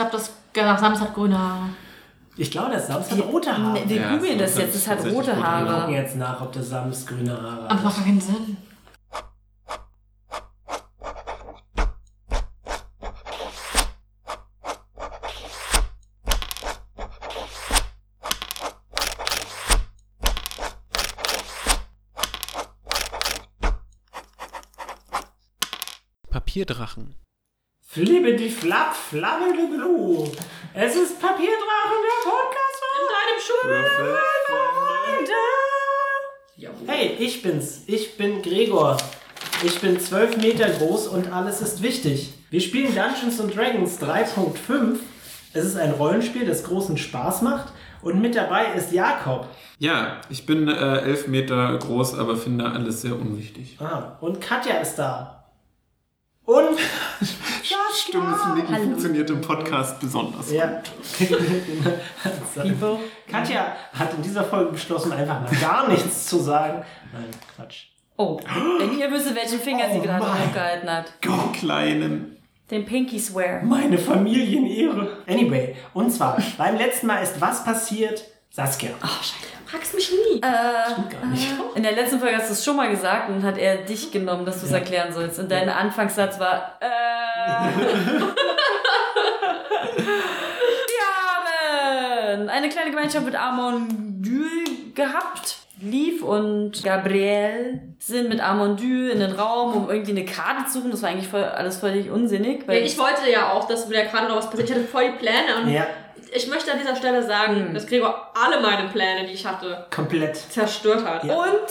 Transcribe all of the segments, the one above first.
glaube, das Sams hat grüne Haare. Ich glaube, das Sams hat rote Haare. Wir Ja, googeln so das jetzt, es hat rote rote Wir gucken Haare. jetzt nach, ob das Sams grüne Haare Aber das macht hat. keinen Sinn. Papierdrachen. Flippe die Flapp, Flamme de Glu. Es ist Papierdrachen, der Podcast von In deinem Schuh. Hey, ich bin's. Ich bin Gregor. Ich bin 12 Meter groß und alles ist wichtig. Wir spielen Dungeons and Dragons 3.5. Es ist ein Rollenspiel, das großen Spaß macht. Und mit dabei ist Jakob. Ja, ich bin äh, elf Meter groß, aber finde alles sehr unwichtig. Ah, und Katja ist da. Und Stimmt, das funktioniert im Podcast besonders. Ja. Katja hat in dieser Folge beschlossen, einfach mal gar nichts zu sagen. Nein, Quatsch. Oh, wenn ihr wüsstet, welchen Finger Oh sie gerade mein. hochgehalten hat. Go, Kleinen. Den Pinky Swear. Meine Familienehre. Anyway, und zwar, beim letzten Mal ist was passiert? Saskia. Fragst mich nie. Gar nicht. In der letzten Folge hast du es schon mal gesagt und hat er dich genommen, dass du es Ja. erklären sollst. Und dein Anfangssatz war, äh. Wir haben eine kleine Gemeinschaft mit Armondyl gehabt. Lief und Gabriel sind mit Armondyl in den Raum, um irgendwie eine Karte zu suchen. Das war eigentlich voll, alles völlig unsinnig. Ja, Weil ich wollte ja auch, dass mir da gerade noch was passiert. Ich hatte voll die Pläne und Ja, ich möchte an dieser Stelle sagen, dass Gregor alle meine Pläne, die ich hatte, komplett. zerstört hat. Ja. Und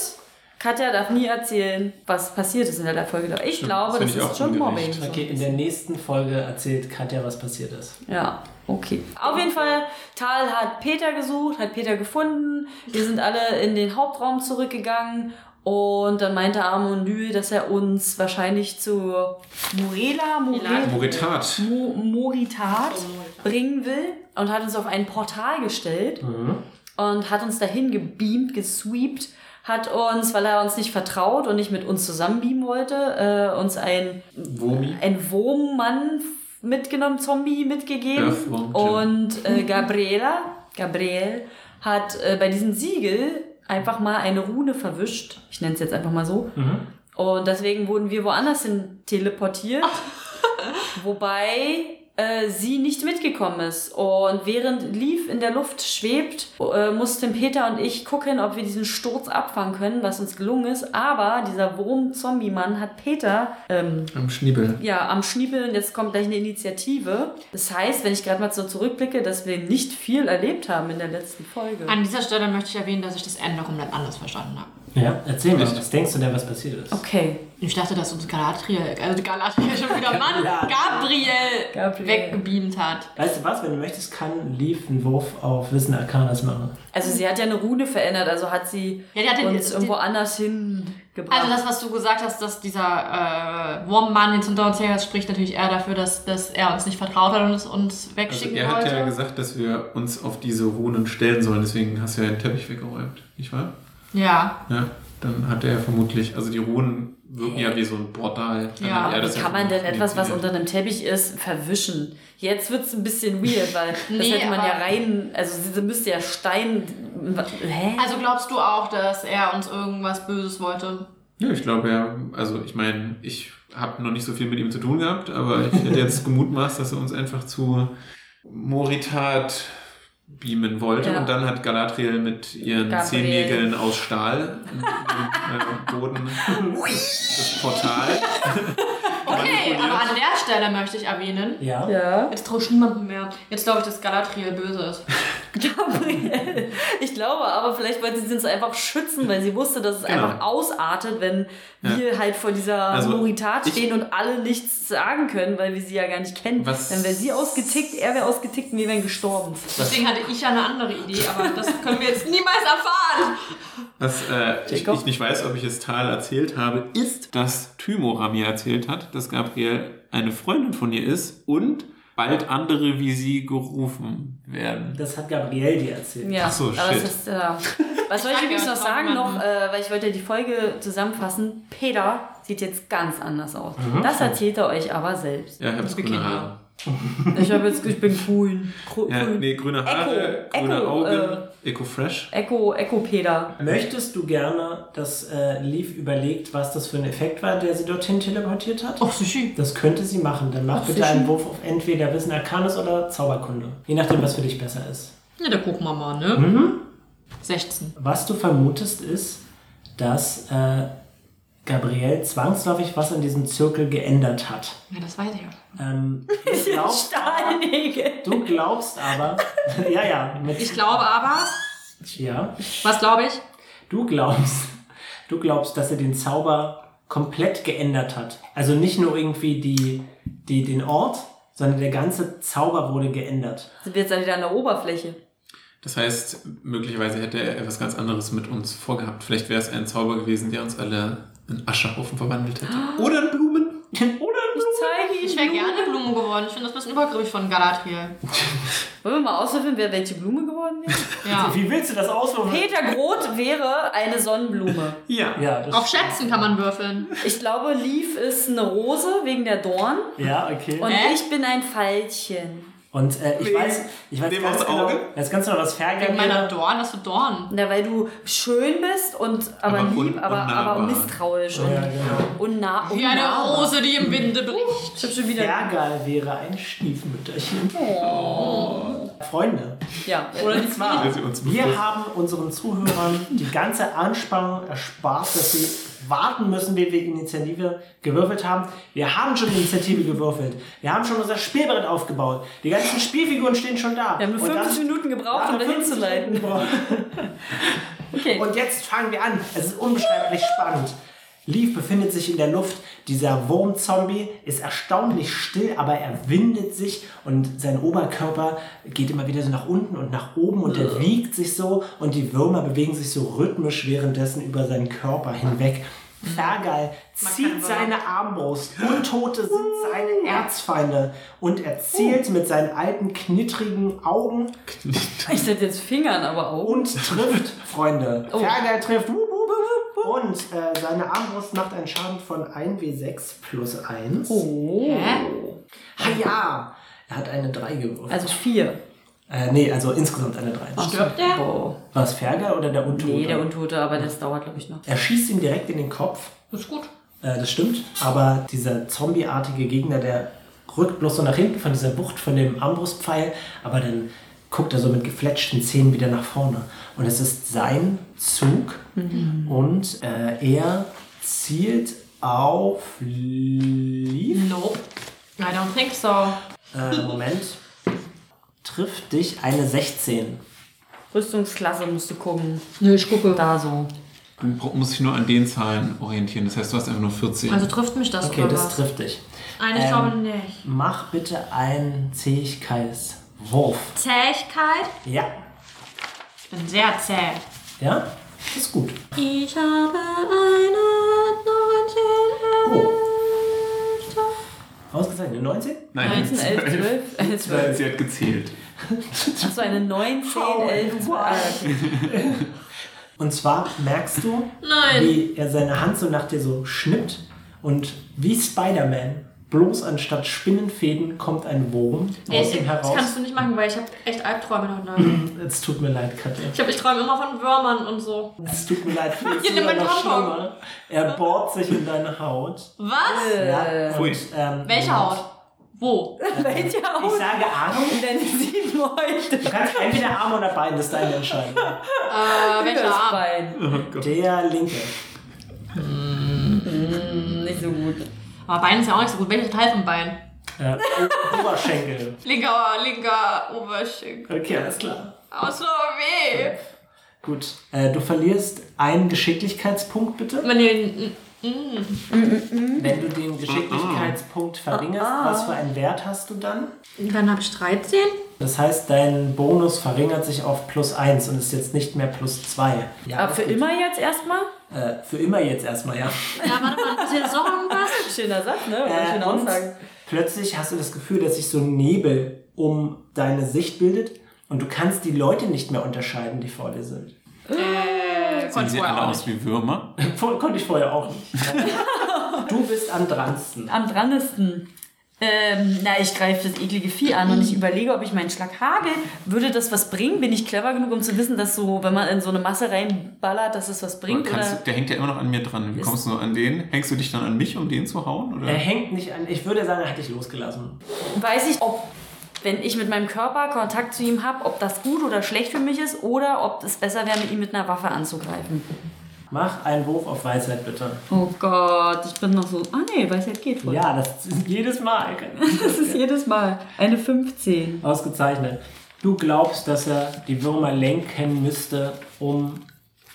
Katja darf nie erzählen, was passiert ist in der Folge. Ich Stimmt, glaube, das das ist schon ungerecht. Mobbing. Okay, in der nächsten Folge erzählt Katja, was passiert ist. Ja, okay. Auf jeden Fall, Tal hat Peter gesucht, hat Peter gefunden. Wir sind alle in den Hauptraum zurückgegangen. Und dann meinte Armondy, dass er uns wahrscheinlich zu Morela, Morela Moritat. Mo Moritat Oh, bringen will und hat uns auf ein Portal gestellt und hat uns dahin gebeamt, gesweept, hat uns, weil er uns nicht vertraut und nicht mit uns zusammen beamen wollte, äh, uns ein, ein Wurmmann mitgenommen, Zombie mitgegeben. Earthworm, und äh, Gabriela, Gabriel, hat äh, bei diesem Siegel einfach mal eine Rune verwischt. Ich nenne es jetzt einfach mal so. Und deswegen wurden wir woanders hin teleportiert. Wobei äh, sie nicht mitgekommen ist. Und während Leaf in der Luft schwebt, äh, mussten Peter und ich gucken, ob wir diesen Sturz abfangen können, was uns gelungen ist. Aber dieser Wurm-Zombie-Mann hat Peter ähm, Am Schniebel. ja, am Schniebeln, jetzt kommt gleich eine Initiative. Das heißt, wenn ich gerade mal so zurückblicke, dass wir nicht viel erlebt haben in der letzten Folge. An dieser Stelle möchte ich erwähnen, dass ich das Ende komplett anders verstanden habe. Ja, erzähl mal, Echt? was denkst du denn, was passiert ist? Okay. Ich dachte, dass uns Galadriel, also Galadriel schon wieder, Mann. Gabriel, Gabriel. weggebeamt hat. Weißt du was, wenn du möchtest, kann Leaf einen Wurf auf Wissen Arcanas machen. Also sie hat ja eine Rune verändert, also hat sie Ja, die hat den- uns die- irgendwo anders hingebracht. Also das, was du gesagt hast, dass dieser äh, Wurmmann jetzt unter uns her ist, spricht natürlich eher dafür, dass, dass er uns nicht vertraut hat und uns, uns Also wegschicken er hat wollte. ja gesagt, dass wir uns auf diese Runen stellen sollen, deswegen hast du ja den Teppich weggeräumt, nicht wahr? Ja. Ja, dann hat er vermutlich, also die Runen wirken ja wie so ein Portal. Dann Ja, Wie das ja kann man denn etwas, was unter einem Teppich ist, verwischen? Jetzt wird es ein bisschen weird, weil das Nee, hätte man ja rein, also sie müsste ja Stein. Hä? Also glaubst du auch, dass er uns irgendwas Böses wollte? Ja, ich glaube ja, also ich meine, ich habe noch nicht so viel mit ihm zu tun gehabt, aber ich hätte jetzt gemutmaßt, dass er uns einfach zu Moritat beamen wollte Ja. und dann hat Galadriel mit ihren Gabriel. Zehennägeln aus Stahl im, äh, Boden das Portal. Okay, aber an der Stelle möchte ich erwähnen, Ja? ja. jetzt traue ich niemandem mehr. Jetzt glaube ich, dass Galadriel böse ist. Gabriel. Ich glaube aber, vielleicht wollte sie uns einfach schützen, weil sie wusste, dass es Genau. einfach ausartet, wenn wir halt vor dieser Also, Moritat ich- stehen und alle nichts sagen können, weil wir sie ja gar nicht kennen. Was- Dann wäre sie ausgetickt, er wäre ausgetickt und wir wären gestorben. Deswegen hatte ich ja eine andere Idee, aber das können wir jetzt niemals erfahren. Was äh, ich, ich nicht weiß, ob ich es Tal erzählt habe, ist, dass Thymora mir erzählt hat, dass Gabriel eine Freundin von ihr ist und bald andere wie sie gerufen werden. Das hat Gabriel dir erzählt. Ja, Ach so, aber shit. das ist, ja. Was soll ich übrigens noch sagen noch, äh, weil ich wollte die Folge zusammenfassen. Peter sieht jetzt ganz anders aus. Mhm. Das erzählt er euch aber selbst. Ja, ich habe grüne. Haare. Ich habe jetzt, ich bin grün. Gru- Ja, grün. nee, grüne Haare, Echo, grüne Echo, Augen, Eco Fresh. Echo, Echo Peter. Möchtest du gerne, dass äh, Leaf überlegt, was das für ein Effekt war, der sie dorthin teleportiert hat? Oh, Sushi. Das könnte sie machen. Dann mach bitte einen Wurf auf entweder Wissen Arcanis oder Zauberkunde. Je nachdem, was für dich besser ist. Ja, da gucken wir mal, ne? Mhm. 16. Was du vermutest ist, dass äh, Gabrielle zwangsläufig was in diesem Zirkel geändert hat. Ja, das weiß ich ja. Ähm, du, glaubst aber, Stahlnägel. du glaubst aber, ja, ja, mit, Ich glaube aber, ja, was glaube ich? du glaubst, du glaubst, dass er den Zauber komplett geändert hat. Also nicht nur irgendwie die, die, den Ort, sondern der ganze Zauber wurde geändert. Sind wir jetzt dann wieder an der Oberfläche? Das heißt, möglicherweise hätte er etwas ganz anderes mit uns vorgehabt. Vielleicht wäre es ein Zauber gewesen, der uns alle in Aschehaufen verwandelt hätte. Oder in Blumen. Oder Ich zeige Ich wäre gerne Blume geworden. Ich finde das ein bisschen übergriffig von Galadriel. Wollen wir mal auswürfeln, wer welche Blume geworden wäre? Ja. Wie willst du das auswürfeln? Peter Groth wäre eine Sonnenblume. Ja. Ja, das Auf Schätzen kann man würfeln. Ich glaube, Leaf ist eine Rose wegen der Dorn. Ja, okay. Und Hä? ich bin ein Veilchen. Und äh, ich Wegen weiß, ich weiß dem ganz aufs genau, Auge? weiß ganz genau, was Fergal Wegen meiner. Dorn, hast du Dorn. Na, weil du schön bist und aber, Aber un- lieb, aber, aber misstrauisch und Ja, genau. unna Wie eine. Rose, die im Winde bricht. Ich hab schon wieder. Fergal wäre ein Stiefmütterchen. Freunde, Ja. Oder die zwar, Weil sie uns wir haben unseren Zuhörern die ganze Anspannung erspart, dass sie warten müssen, wie wir Initiative gewürfelt haben. Wir haben schon Initiative gewürfelt. Wir haben schon unser Spielbrett aufgebaut. Die ganzen Spielfiguren stehen schon da. Wir haben nur Und 50 dann- Minuten gebraucht, Ja, um da 50 hinzuleiten. Minuten gebraucht. Okay. Und jetzt fangen wir an. Es ist unbeschreiblich spannend. Leaf befindet sich in der Luft. Dieser Wurmzombie ist erstaunlich still, aber er windet sich und sein Oberkörper geht immer wieder so nach unten und nach oben und er wiegt sich so und die Würmer bewegen sich so rhythmisch währenddessen über seinen Körper hinweg. Fergal zieht seine Armbrust. Untote sind seine Erzfeinde. Und er zielt mit seinen alten, knittrigen Augen Ich hätte jetzt Fingern, aber auch. und trifft, Freunde. Oh. Fergal trifft. Und äh, seine Armbrust macht einen Schaden von 1w6 plus 1. Oh. Hä? Ah ja, er hat eine 3 gewürfelt. Also vier. Äh, nee, also insgesamt eine 3. Stirbt der? Oh. War es Fergal oder der Untote? Nee, der Untote, aber das dauert, glaube ich, noch. er schießt ihm direkt in den Kopf. Das ist gut. Äh, das stimmt. Aber dieser zombieartige Gegner, der rückt bloß so nach hinten von dieser Wucht, von dem Armbrustpfeil. Aber dann guckt er so mit gefletschten Zähnen wieder nach vorne. Und es ist sein Zug. Und äh, er zielt auf Leaf. Nope. I don't think so. Äh, Moment. Trifft dich eine 16. Rüstungsklasse musst du gucken. Nö, ich gucke. Da so. Du bra- musst dich nur an den Zahlen orientieren. Das heißt, du hast einfach nur 14. Also trifft mich das Okay, oder das was? trifft dich. Nein, ich Ähm, glaube nicht. Mach bitte einen Zähigkeitswurf. Zähigkeit? Ja. Ich bin sehr zäh. Ja? Das ist gut. Ich habe eine 19 Oh. Ausgezeichnet. 19? Nein, 19, 11, 12, 11, 12. Sie hat gezählt. Achso, eine 19, 11, 12. Und zwar merkst du, Nein. wie er seine Hand so nach dir so schnippt und wie Spider-Man, bloß anstatt Spinnenfäden kommt ein Wurm Ey, aus ihm das heraus. kannst du nicht machen, weil ich habe echt Albträume heute Nacht. Es tut mir leid, Katja. Ich, hab, ich träume immer von Würmern und so. Es tut mir leid, viel Hier, noch Tampon. schlimmer. Er bohrt sich in deine Haut. Was? Ja, und, ähm, Welche Haut? Wo? Welche Ich Haut? sage Arm. Denn sieben heute. Du kannst entweder Arm oder Bein, das ist deine Entscheidung. Äh, welcher Das Arm? Bein. Oh. Der linke. Hm, nicht so gut. Aber Bein ist ja auch nicht so gut. Welcher Teil vom Bein? Äh, O- Oberschenkel. Linker, linker Oberschenkel. Okay, alles klar. Oh, so weh. Gut. Äh, du verlierst einen Geschicklichkeitspunkt, bitte. Man, den, Wenn du den Geschicklichkeitspunkt verringerst, was für einen Wert hast du dann? dann habe ich 13. Das heißt, dein Bonus verringert sich auf plus 1 und ist jetzt nicht mehr plus 2. Ja, Aber für gut. immer jetzt erstmal? Äh, für immer jetzt erstmal, ja. Ja, warte mal, ist jetzt noch irgendwas? Schöner Satz, ne? Äh, schöne und Aussage. plötzlich hast du das Gefühl, dass sich so ein Nebel um deine Sicht bildet und du kannst die Leute nicht mehr unterscheiden, die vor dir sind. Äh, Sehen sie alle vorher auch aus nicht. wie Würmer? Konnte ich vorher auch nicht. Du bist am dransten. Am drannesten. Ähm, na, ich greife das eklige Vieh an und ich überlege, ob ich meinen Schlag hagel. Würde das was bringen? Bin ich clever genug, um zu wissen, dass so, wenn man in so eine Masse reinballert, dass es was bringt? Kannst, Oder? der hängt ja immer noch an mir dran. Wie kommst du an den? Hängst du dich dann an mich, um den zu hauen? Oder? Er hängt nicht an. Ich würde sagen, er hat dich losgelassen. Weiß ich, ob, wenn ich mit meinem Körper Kontakt zu ihm habe, ob das gut oder schlecht für mich ist oder ob es besser wäre, mit ihm mit einer Waffe anzugreifen. Mach einen Wurf auf Weisheit, bitte. Oh Gott, ich bin noch so. Ah nee, Weisheit geht voll. Ja, das ist jedes Mal. Das ist jedes Mal eine 15. Ausgezeichnet. Du glaubst, dass er die Würmer lenken müsste, um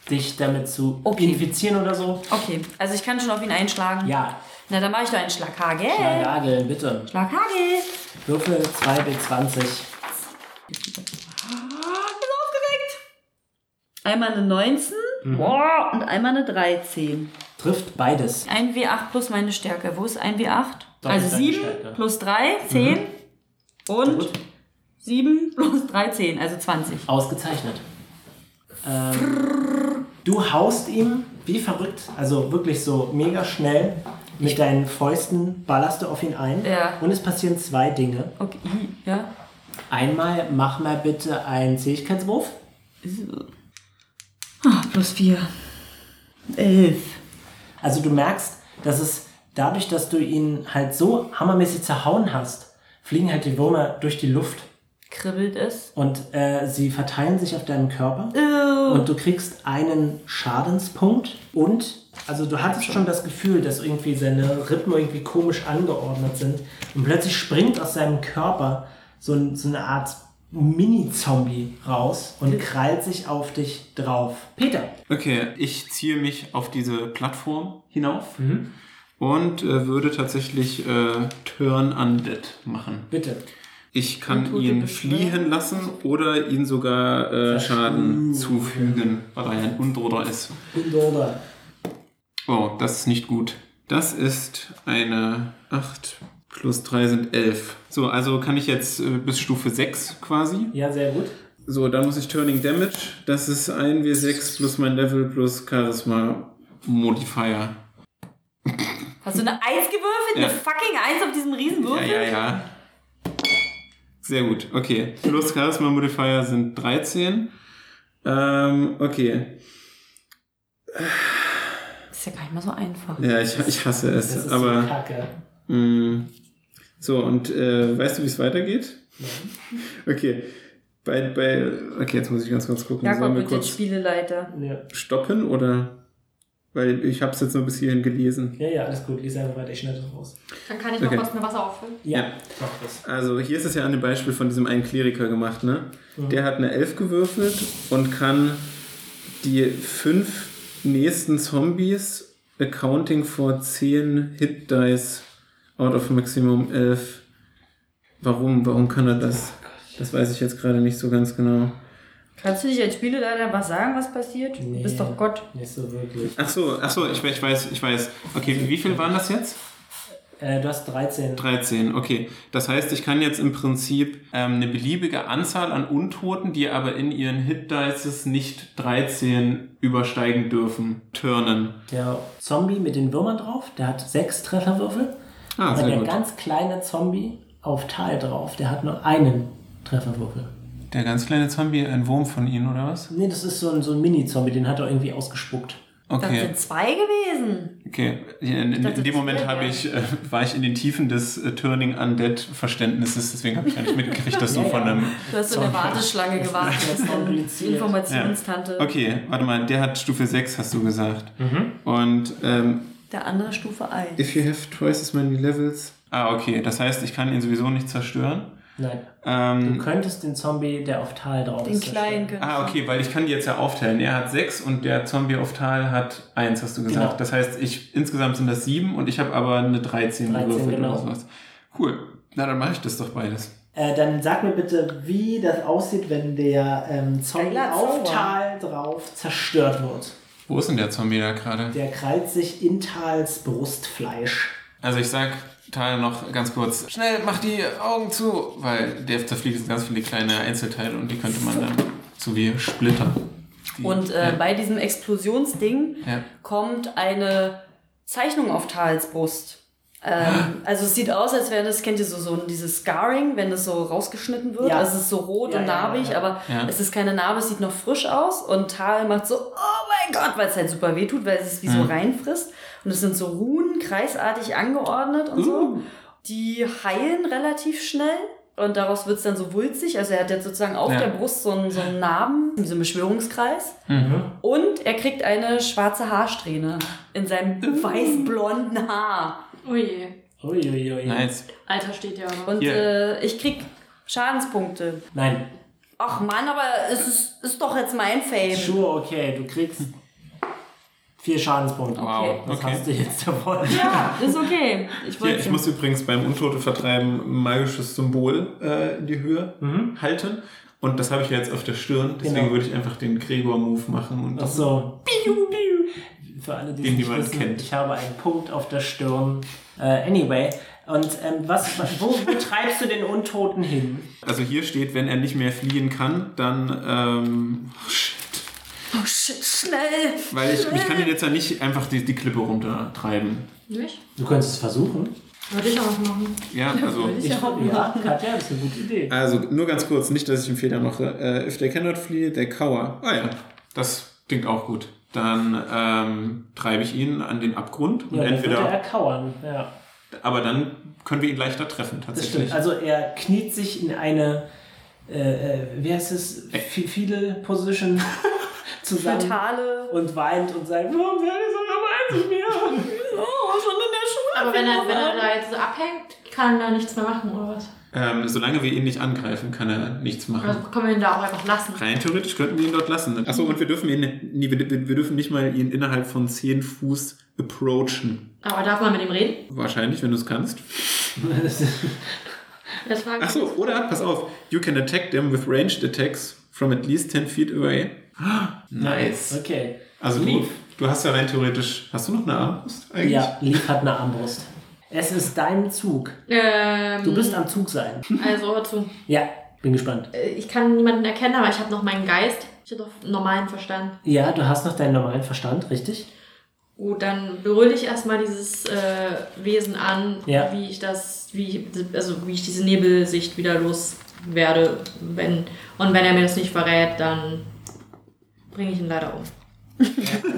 dich damit zu Okay. infizieren oder so? Okay, also ich kann schon auf ihn einschlagen. Ja. Na, dann mache ich doch einen Schlaghagel. Schlagagel, bitte. Schlaghagel. Würfel 2b20. Ich bin aufgeregt. Einmal eine 19 Boah, und einmal eine 13. Trifft beides. Ein W8 plus meine Stärke. Wo ist ein W8? Doch, also ist deine 7 Stärke. plus 3, 10. Und Gut. 7 plus 3, 10, also 20. Ausgezeichnet. Ähm, du haust ihm wie verrückt, also wirklich so mega schnell mit deinen Fäusten ballerst du auf ihn ein. Ja. Und es passieren zwei Dinge. Okay, ja. Einmal mach mal bitte einen Zähigkeitswurf. Ah, plus 4. 11. Also du merkst, dass es dadurch, dass du ihn halt so hammermäßig zerhauen hast, fliegen halt die Würmer durch die Luft Kribbelt es. und äh, sie verteilen sich auf deinem Körper Äh, und du kriegst einen Schadenspunkt und also du hattest schon das Gefühl, dass irgendwie seine Rippen irgendwie komisch angeordnet sind und plötzlich springt aus seinem Körper so, ein, so eine Art Mini-Zombie raus und krallt sich auf dich drauf. Peter. Okay, ich ziehe mich auf diese Plattform hinauf Mhm. und äh, würde tatsächlich äh, Turn Undead machen. Bitte. Ich kann ihn fliehen lassen oder ihn sogar äh, Schaden zufügen, weil er ein Untoter ist. Und oder. Oh, das ist nicht gut. Das ist eine 8 plus 3 sind 11. So, also kann ich jetzt äh, bis Stufe 6 quasi. Ja, sehr gut. So, dann muss ich Turning Damage. Das ist 1w6 plus mein Level plus Charisma Modifier. Hast du eine 1 gewürfelt? Ja. Eine fucking 1 auf diesem Ja, Riesenwürfel? ja, ja. Sehr gut, okay. Plus Charisma Modifier sind 13. Ähm, okay. Ist ja gar nicht mal so einfach. Ja, ich, ich hasse Das es. ist aber. so kacke. mh, so, und äh, weißt du, wie es weitergeht? Okay. Bei, bei, okay, jetzt muss ich ganz kurz gucken. Jakob Sollen wir kurz Spieleleiter. Ja. stoppen oder? Weil ich habe es jetzt nur bis hierhin gelesen. ja, ja, alles gut. Lies einfach weiter. Ich schneide raus. Dann kann ich noch Okay. was mit Wasser auffüllen. Ja, Ja. mach das. Also hier ist es ja an dem Beispiel von diesem einen Kleriker gemacht, ne? Der hat eine 11 gewürfelt und kann die fünf nächsten Zombies accounting for 10 Hit Dice out of maximum 11. Warum? Warum kann er das? Das weiß ich jetzt gerade nicht so ganz genau. Kannst du nicht als Spieleleiter was sagen, was passiert? Du Nee. bist doch Gott. Nicht so wirklich. Ach so, ach so, ich, ich weiß, ich weiß. Okay, wie viel waren das jetzt? Äh, du hast 13. 13, okay. Das heißt, ich kann jetzt im Prinzip ähm, eine beliebige Anzahl an Untoten, die aber in ihren Hit-Dices nicht 13 übersteigen dürfen, turnen. Der Zombie mit den Würmern drauf, der hat sechs Trefferwürfel. Ah, aber sehr der gut. ganz kleine Zombie auf Tal drauf, der hat nur einen Trefferwürfel. Der ganz kleine Zombie, ein Wurm von ihnen, oder was? Nee, das ist so ein, so ein Mini-Zombie, den hat er irgendwie ausgespuckt. Das Okay, sind zwei gewesen. okay. In, in, in dem das Moment habe der. ich, äh, war ich in den Tiefen des äh, Turning Undead-Verständnisses, deswegen habe ich gar nicht mitgekriegt, dass du Ja, von ja. einem... Du hast so eine Zombie. Warteschlange gewartet. Das. Informationstante. Okay, warte mal, der hat Stufe 6, hast du gesagt. Und ähm, Der andere Stufe 1. if you have twice as many levels... Ah, okay, das heißt, ich kann ihn sowieso nicht zerstören. Nein. Du Ähm, könntest den Zombie, der auf Tal drauf Den ist, kleinen zerstören. ah, okay, weil ich kann die jetzt ja aufteilen. Er hat 6 und der Zombie auf Tal hat 1, hast du gesagt. Genau. Das heißt, ich insgesamt sind das 7 und ich habe aber eine 13, 13, gewürfelt genau. oder sowas. Cool. Na, dann mache ich das doch beides. Äh, dann sag mir bitte, wie das aussieht, wenn der ähm, Zombie auf. Tal drauf zerstört wird. Wo ist denn der Zombie da gerade? Der krallt sich in Tals Brustfleisch. Also ich sag Tal noch ganz kurz, schnell, mach die Augen zu, weil der zerfliegt jetzt ganz viele kleine Einzelteile und die könnte man dann so wie Splitter. Die, Und äh, ja, bei diesem Explosionsding ja. kommt eine Zeichnung auf Tals Brust. Ähm, also es sieht aus, als wäre das, kennt ihr so, so dieses Scarring, wenn das so rausgeschnitten wird. Ja. Also es ist so rot Ja, und narbig, ja, ja. aber Ja. es ist keine Narbe, es sieht noch frisch aus. Und Tal macht so, oh mein Gott, weil es halt super weh tut, weil es es wie so Mhm. reinfrisst. Und es sind so Runen kreisartig angeordnet und Uh. so. Die heilen relativ schnell. Und daraus wird es dann so wulzig. Also er hat jetzt sozusagen auf Ja. der Brust so einen, so einen Narben, so einen Beschwörungskreis. Mhm. Und er kriegt eine schwarze Haarsträhne in seinem weißblonden Haar. Oh je. Uiuiui. Nice. Alter steht ja noch. Und äh, ich krieg Schadenspunkte. Nein. Ach Mann, aber es ist, ist doch jetzt mein Fame. Sure, okay. Du kriegst vier Schadenspunkte. Wow. Was Okay. hast du jetzt davon? Ja, ist okay. Ich Hier, ich muss übrigens beim Untote vertreiben ein magisches Symbol äh, in die Höhe halten. Und das habe ich ja jetzt auf der Stirn. Deswegen Genau. würde ich einfach den Gregor-Move machen. Und Ach so. Für alle, die es Den nicht niemand wissen, kennt. ich habe einen Punkt auf der Stirn. Äh, anyway. Und ähm, was, wo, wo treibst du den Untoten hin? Also hier steht, wenn er nicht mehr fliehen kann, dann... Ähm, oh shit. Oh shit, schnell! Weil ich, ich kann ihn jetzt ja nicht einfach die, die Klippe runtertreiben. Nicht? Du könntest es versuchen. Würde ich auch machen. Ja, also... Ich, ja, Katja, das ist eine gute Idee. Also nur ganz kurz, nicht, dass ich einen Fehler mache. Äh, if they cannot flee, they cower. Ah ja, das klingt auch gut. Dann ähm, treibe ich ihn an den Abgrund. Und Ja, dann würde entweder, er kauern. Ja, aber dann können wir ihn leichter treffen, das tatsächlich. stimmt. Also er kniet sich in eine, äh, äh, wie heißt es, Fetal Position zusammen Fatale. und weint und sagt, warum seid ihr so gemein zu mir? Oh, schon in der Schule. Aber wenn er, wenn er da jetzt so abhängt, kann er nichts mehr machen, oder was? Ähm, solange wir ihn nicht angreifen, kann er nichts machen. Oder können wir ihn da auch einfach lassen? Rein theoretisch könnten wir ihn dort lassen. Achso, und wir dürfen ihn, nee, wir, wir dürfen nicht mal ihn innerhalb von 10 Fuß approachen. Aber darf man mit ihm reden? Wahrscheinlich, wenn du es kannst. Achso, oder, pass auf, you can attack them with ranged attacks from at least 10 feet away. Nice. Okay. Also du, Leaf. du hast ja rein theoretisch, hast du noch eine Armbrust eigentlich? Ja, Leaf hat eine Armbrust. Es ist dein Zug. Ähm, Du bist am Zug sein. Also hör zu. Ja, bin gespannt. Äh, Ich kann niemanden erkennen, aber ich habe noch meinen Geist. Ich habe doch normalen Verstand. Ja, du hast noch deinen normalen Verstand, richtig? Gut, dann berühre ich erstmal dieses äh, Wesen an, Ja. wie ich das, wie, also wie ich diese Nebelsicht wieder loswerde. Wenn, und wenn er mir das nicht verrät, dann bringe ich ihn leider um.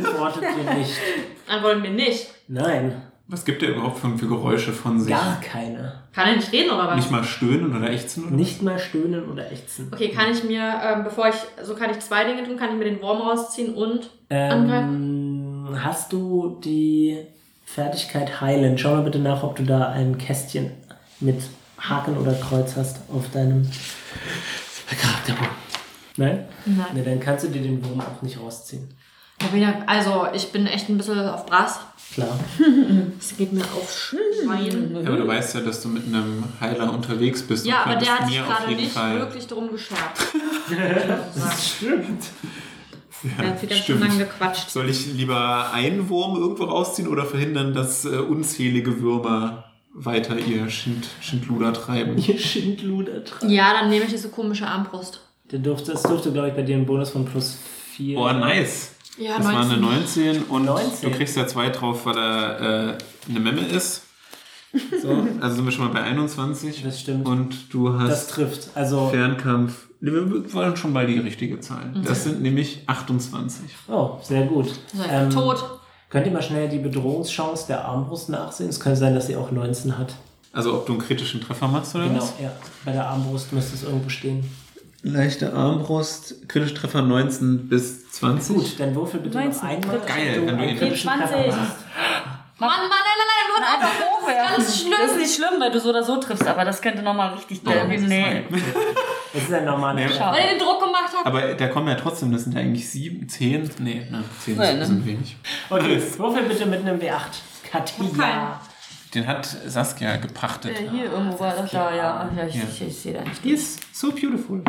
Antwortet dir nicht. Antworten wir nicht. Nein, Was gibt er überhaupt für, für Geräusche von sich? gar keine. Kann er nicht reden oder was? Nicht mal stöhnen oder ächzen? Oder? Nicht mal stöhnen oder ächzen. Okay, kann ich mir, ähm, bevor ich, so kann ich zwei Dinge tun, kann ich mir den Wurm rausziehen und angreifen? Ähm, hast du die Fertigkeit heilen? Schau mal bitte nach, ob du da ein Kästchen mit Haken oder Kreuz hast auf deinem Charakterbogen. Nein? Nein. Ne, dann kannst du dir den Wurm auch nicht rausziehen. Also, ich bin echt ein bisschen auf Brass. Klar. Es geht mir auf Schwein. Ja, aber du weißt ja, dass du mit einem Heiler unterwegs bist. Ja, und aber der hat sich gerade nicht Fall- wirklich drum geschert. Stimmt. Er hat wieder schon lange gequatscht. Soll ich lieber einen Wurm irgendwo rausziehen oder verhindern, dass äh, unzählige Würmer weiter ihr Schind, Schindluder treiben? Ihr Schindluder treibt. Ja, dann nehme ich diese komische Armbrust. Der durfte, das durfte, glaube ich, bei dir einen Bonus von plus 4. Oh, nice. Ja, Das war eine 19 und 19. du kriegst ja zwei drauf, weil er äh, eine Memme ist. So, also sind wir schon mal bei 21. Das stimmt. Und du Das hast trifft. Also, Fernkampf. Wir wollen schon mal die richtige Zahl. Das sind nämlich 28. oh, sehr gut. Seid Ähm, tot. Könnt ihr mal schnell die Bedrohungschance der Armbrust nachsehen? Es könnte sein, dass sie auch 19 hat. Also ob du einen kritischen Treffer machst oder Genau, was? ja. Bei der Armbrust müsste es irgendwo stehen. Leichte Armbrust, kritischer Treffer 19 bis 20. Gut, dann würfel bitte 19. noch einmal. Geil, wenn du einen ihn- kritischen 20. Treffer hast. Mann, Mann, nein, nein, nein, hört einfach hochwerfen. Ganz schlimm. Das ist nicht schlimm, weil du so oder so triffst, aber das könnte nochmal richtig. Das ist nee. Das ist ein normaler Nee. Weil ihr den Druck gemacht habt. Aber da kommen ja trotzdem, das sind ja eigentlich sieben, zehn. Nee, ne, zehn Nein, ne? sind wenig. Okay, würfel bitte mit einem W8. Katja. Den hat Saskia gepachtet. Äh, Hier irgendwo war das da, ja. ja ich, Ja. ich, ich sehe da nicht. Die ist so beautiful.